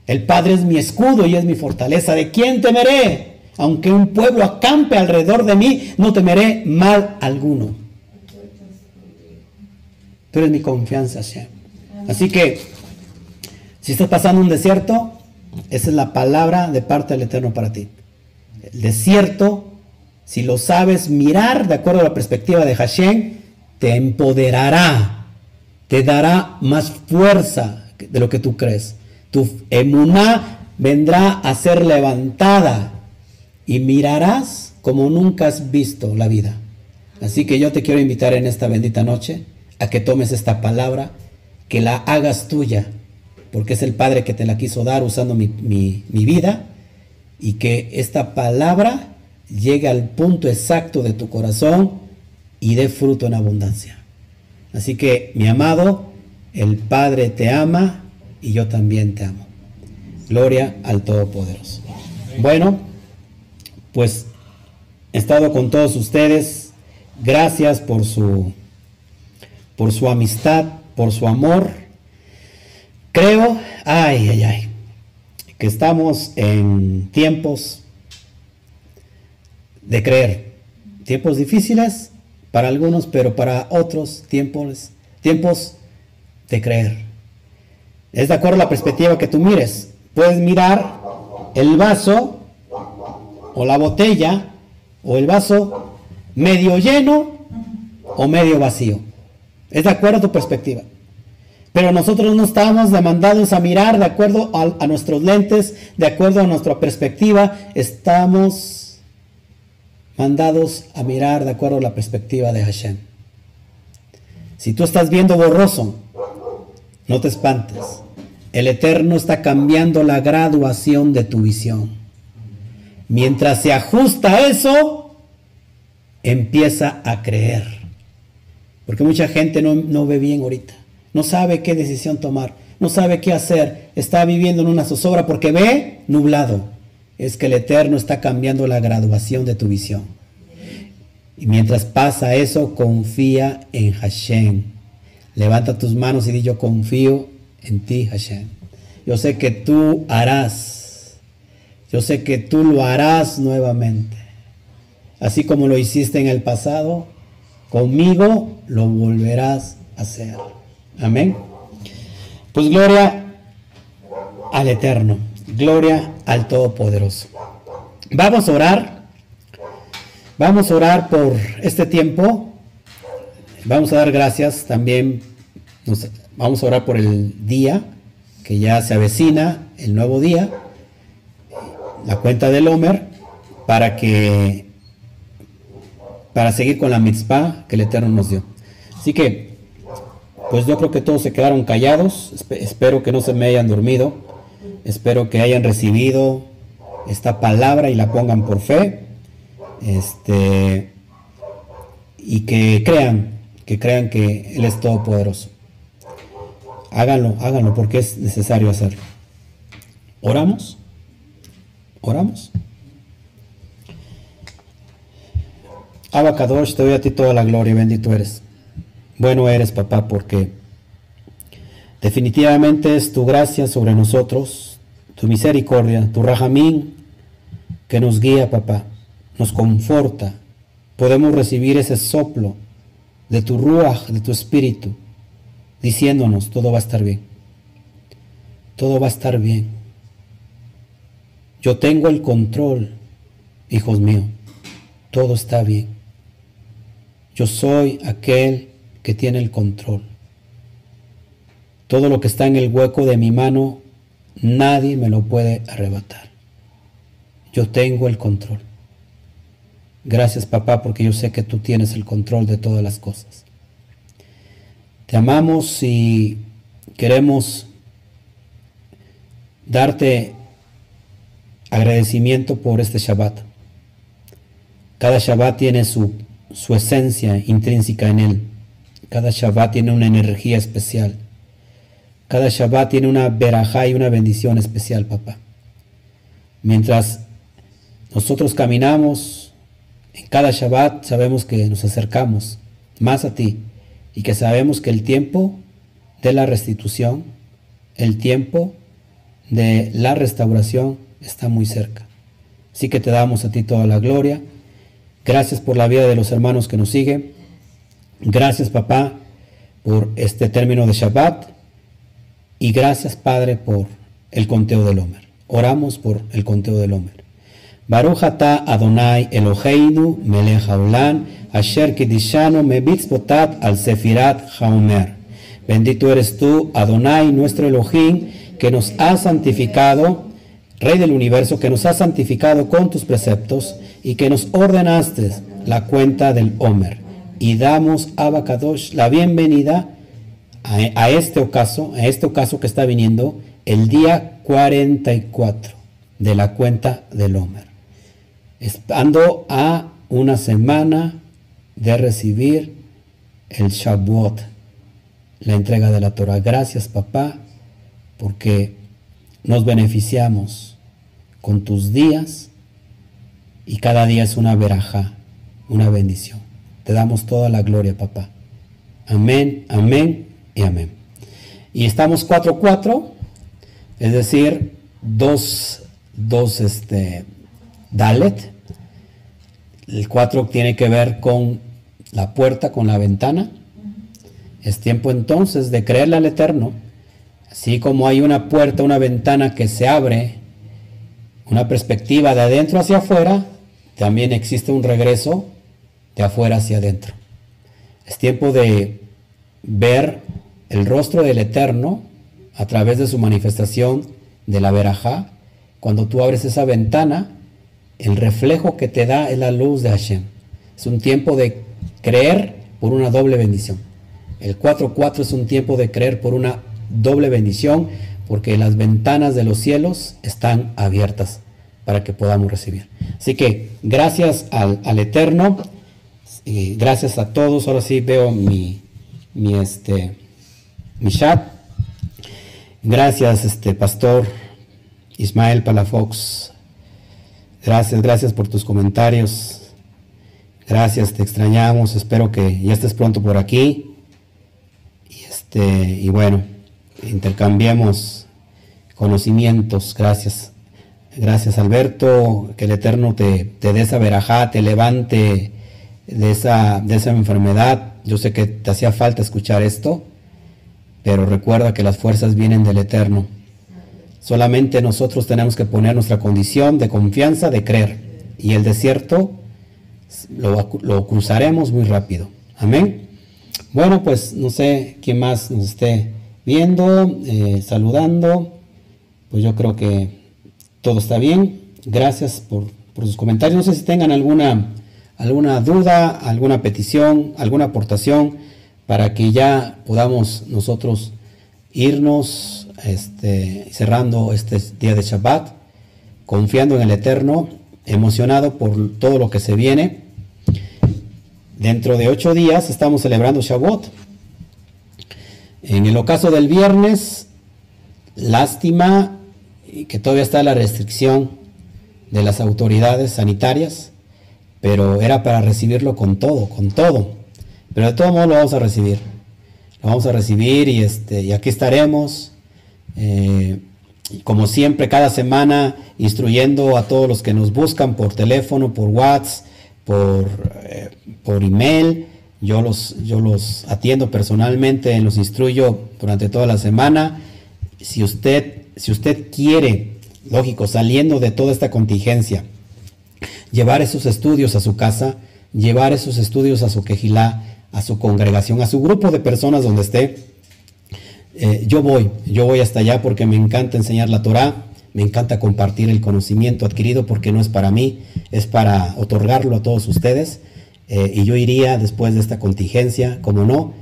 El Padre es mi escudo y es mi fortaleza. ¿De quién temeré? Aunque un pueblo acampe alrededor de mí, no temeré mal alguno. Tú eres mi confianza, Shem. Así que, si estás pasando un desierto, esa es la palabra de parte del Eterno para ti. El desierto, si lo sabes mirar de acuerdo a la perspectiva de Hashem, te empoderará, te dará más fuerza de lo que tú crees. Tu emuná vendrá a ser levantada y mirarás como nunca has visto la vida. Así que yo te quiero invitar en esta bendita noche a que tomes esta palabra, que la hagas tuya, porque es el Padre que te la quiso dar usando mi, mi vida, y que esta palabra llegue al punto exacto de tu corazón y dé fruto en abundancia. Así que, mi amado, el Padre te ama y yo también te amo. Gloria al Todopoderoso. Bueno, pues he estado con todos ustedes. Gracias por su por su amistad, por su amor. Creo, ay, ay, ay, que estamos en tiempos de creer. Tiempos difíciles para algunos, pero para otros tiempos, tiempos de creer. Es de acuerdo a la perspectiva que tú mires. Puedes mirar el vaso o la botella o el vaso medio lleno o medio vacío. Es de acuerdo a tu perspectiva. Pero nosotros no estamos demandados a mirar de acuerdo a, a, nuestros lentes, de acuerdo a nuestra perspectiva. Estamos mandados a mirar de acuerdo a la perspectiva de Hashem. Si tú estás viendo borroso, no te espantes. El Eterno está cambiando la graduación de tu visión. Mientras se ajusta eso, empieza a creer. Porque mucha gente no, no, ve bien ahorita. No sabe qué decisión tomar. No sabe qué hacer. Está viviendo en una zozobra porque ve nublado. Es que el Eterno está cambiando la graduación de tu visión. Y mientras pasa eso, confía en Hashem. Levanta tus manos y di yo confío en ti, Hashem. Yo sé que tú harás. Yo sé que tú lo harás nuevamente. Así como lo hiciste en el pasado, conmigo lo volverás a hacer. Amén. Pues gloria al Eterno, gloria al Todopoderoso. Vamos a orar. Vamos a orar por este tiempo. Vamos a dar gracias también. vamos a orar por el día que ya se avecina, el nuevo día, la cuenta del Homer, para que para seguir con la mitzvah que el Eterno nos dio. Así que, pues yo creo que todos se quedaron callados. Espero que no se me hayan dormido. Espero que hayan recibido esta palabra y la pongan por fe. Este, y que crean, que crean que Él es todopoderoso. Háganlo, háganlo porque es necesario hacerlo. ¿Oramos? ¿Oramos? Abacadosh, te doy a ti toda la gloria, bendito eres. Bueno eres, papá, porque definitivamente es tu gracia sobre nosotros, tu misericordia, tu rajamín que nos guía, papá, nos conforta. Podemos recibir ese soplo de tu ruaj, de tu espíritu, diciéndonos, todo va a estar bien. Todo va a estar bien. Yo tengo el control, hijos míos. Todo está bien. Yo soy aquel que tiene el control. Todo lo que está en el hueco de mi mano, nadie me lo puede arrebatar. Yo tengo el control. Gracias papá porque yo sé que tú tienes el control de todas las cosas. Te amamos y queremos darte agradecimiento por este Shabbat. Cada Shabbat tiene su su esencia intrínseca en él. Cada Shabbat tiene una energía especial. Cada Shabbat tiene una verajá y una bendición especial, papá. Mientras nosotros caminamos en cada Shabbat, sabemos que nos acercamos más a ti y que sabemos que el tiempo de la restitución, el tiempo de la restauración está muy cerca. Así que te damos a ti toda la gloria Gracias por la vida de los hermanos que nos siguen. Gracias, papá, por este término de Shabbat. Y gracias, Padre, por el conteo del Homer. Oramos por el conteo del Homer. Baruch ata Adonai Eloheinu melech haolam asher kidishanu mebitzbotat al sefirat haomer. Bendito eres tú, Adonai, nuestro Elohim, que nos ha santificado, Rey del universo, que nos ha santificado con tus preceptos y que nos ordenaste la cuenta del Homer. Y damos a Bakadosh la bienvenida a, este ocaso, a este ocaso que está viniendo el día 44 de la cuenta del Homer. Ando a una semana de recibir el Shavuot, la entrega de la Torah. Gracias, papá, porque nos beneficiamos con tus días y cada día es una veraja, una bendición. Te damos toda la gloria, papá. Amén, amén y amén. Y estamos 4-4, es decir, dos, dos este, Dalet. El 4 tiene que ver con la puerta, con la ventana. Es tiempo entonces de creerle al Eterno. Así como hay una puerta, una ventana que se abre, una perspectiva de adentro hacia afuera, también existe un regreso de afuera hacia adentro. Es tiempo de ver el rostro del Eterno a través de su manifestación de la verajá. Cuando tú abres esa ventana, el reflejo que te da es la luz de Hashem. Es un tiempo de creer por una doble bendición. El 4-4 es un tiempo de creer por una doble bendición porque las ventanas de los cielos están abiertas para que podamos recibir. Así que gracias al, Eterno, y gracias a todos. Ahora sí veo mi, mi, este, mi chat. Gracias, este pastor Ismael Palafox. Gracias, gracias por tus comentarios. Gracias, te extrañamos. Espero que ya estés pronto por aquí. Y este, y bueno, intercambiemos conocimientos. Gracias. Gracias, Alberto. Que el Eterno te, te dé esa verajá, te levante de esa, de esa enfermedad. Yo sé que te hacía falta escuchar esto, pero recuerda que las fuerzas vienen del Eterno. Solamente nosotros tenemos que poner nuestra condición de confianza, de creer. Y el desierto lo, cruzaremos muy rápido. Amén. Bueno, pues no sé quién más nos esté viendo, eh, saludando. Pues yo creo que todo está bien. Gracias por, por, sus comentarios. No sé si tengan alguna, alguna duda, alguna petición, alguna aportación para que ya podamos nosotros irnos este, cerrando este día de Shabbat, confiando en el Eterno, emocionado por todo lo que se viene. Dentro de ocho días estamos celebrando Shabbat. En el ocaso del viernes, lástima que todavía está la restricción de las autoridades sanitarias, pero era para recibirlo con todo, con todo. Pero de todo modo lo vamos a recibir. Lo vamos a recibir y, este, y aquí estaremos eh, como siempre, cada semana instruyendo a todos los que nos buscan por teléfono, por WhatsApp, por, eh, por email. Yo los, yo los atiendo personalmente, los instruyo durante toda la semana. Si usted, si usted quiere, lógico, saliendo de toda esta contingencia, llevar esos estudios a su casa, llevar esos estudios a su quejilá, a su congregación, a su grupo de personas donde esté, eh, yo voy, yo voy hasta allá porque me encanta enseñar la Torah, me encanta compartir el conocimiento adquirido porque no es para mí, es para otorgarlo a todos ustedes. Eh, y yo iría después de esta contingencia, como no,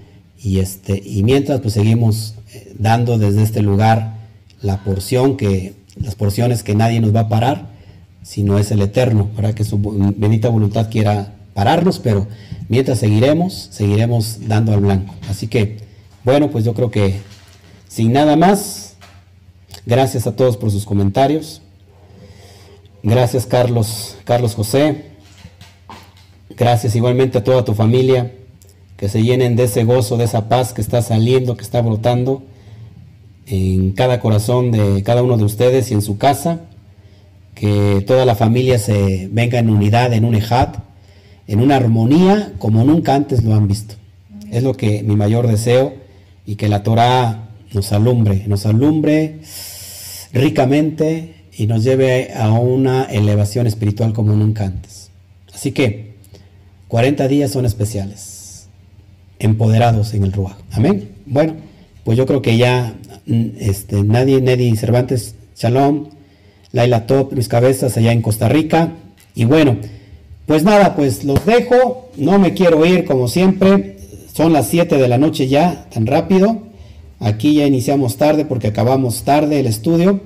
y, este, y mientras pues seguimos eh, dando desde este lugar la porción que, las porciones que nadie nos va a parar, sino es el eterno, para que su bendita voluntad quiera pararnos, pero mientras seguiremos, seguiremos dando al blanco. Así que, bueno, pues yo creo que sin nada más, gracias a todos por sus comentarios. Gracias Carlos, Carlos José. Gracias igualmente a toda tu familia. Que se llenen de ese gozo, de esa paz que está saliendo, que está brotando en cada corazón de cada uno de ustedes y en su casa. Que toda la familia se venga en unidad, en un ejad, en una armonía como nunca antes lo han visto. Es lo que mi mayor deseo y que la Torah nos alumbre, nos alumbre ricamente y nos lleve a una elevación espiritual como nunca antes. Así que 40 días son especiales, empoderados en el Ruach. Amén. Bueno, pues yo creo que ya mm, este, nadie, Neddy Cervantes, Shalom, Laila Top, mis cabezas allá en Costa Rica. Y bueno, pues nada, pues los dejo. No me quiero ir como siempre. Son las 7 de la noche ya, tan rápido. Aquí ya iniciamos tarde porque acabamos tarde el estudio.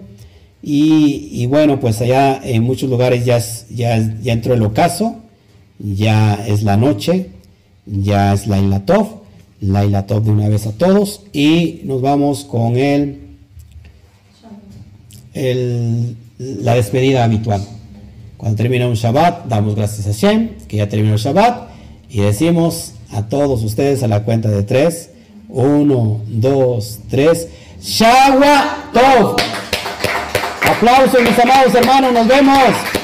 Y, bueno, pues allá en muchos lugares ya, ya, ya entró el ocaso, ya es la noche, ya es la Ilatov, la Ilatov de una vez a todos. Y nos vamos con el, el, la despedida habitual. Cuando termina un Shabbat, damos gracias a Shem, que ya terminó el Shabbat, y decimos a todos ustedes a la cuenta de tres, uno, dos, tres, Shabbat Tov. Aplausos mis amados hermanos, nos vemos.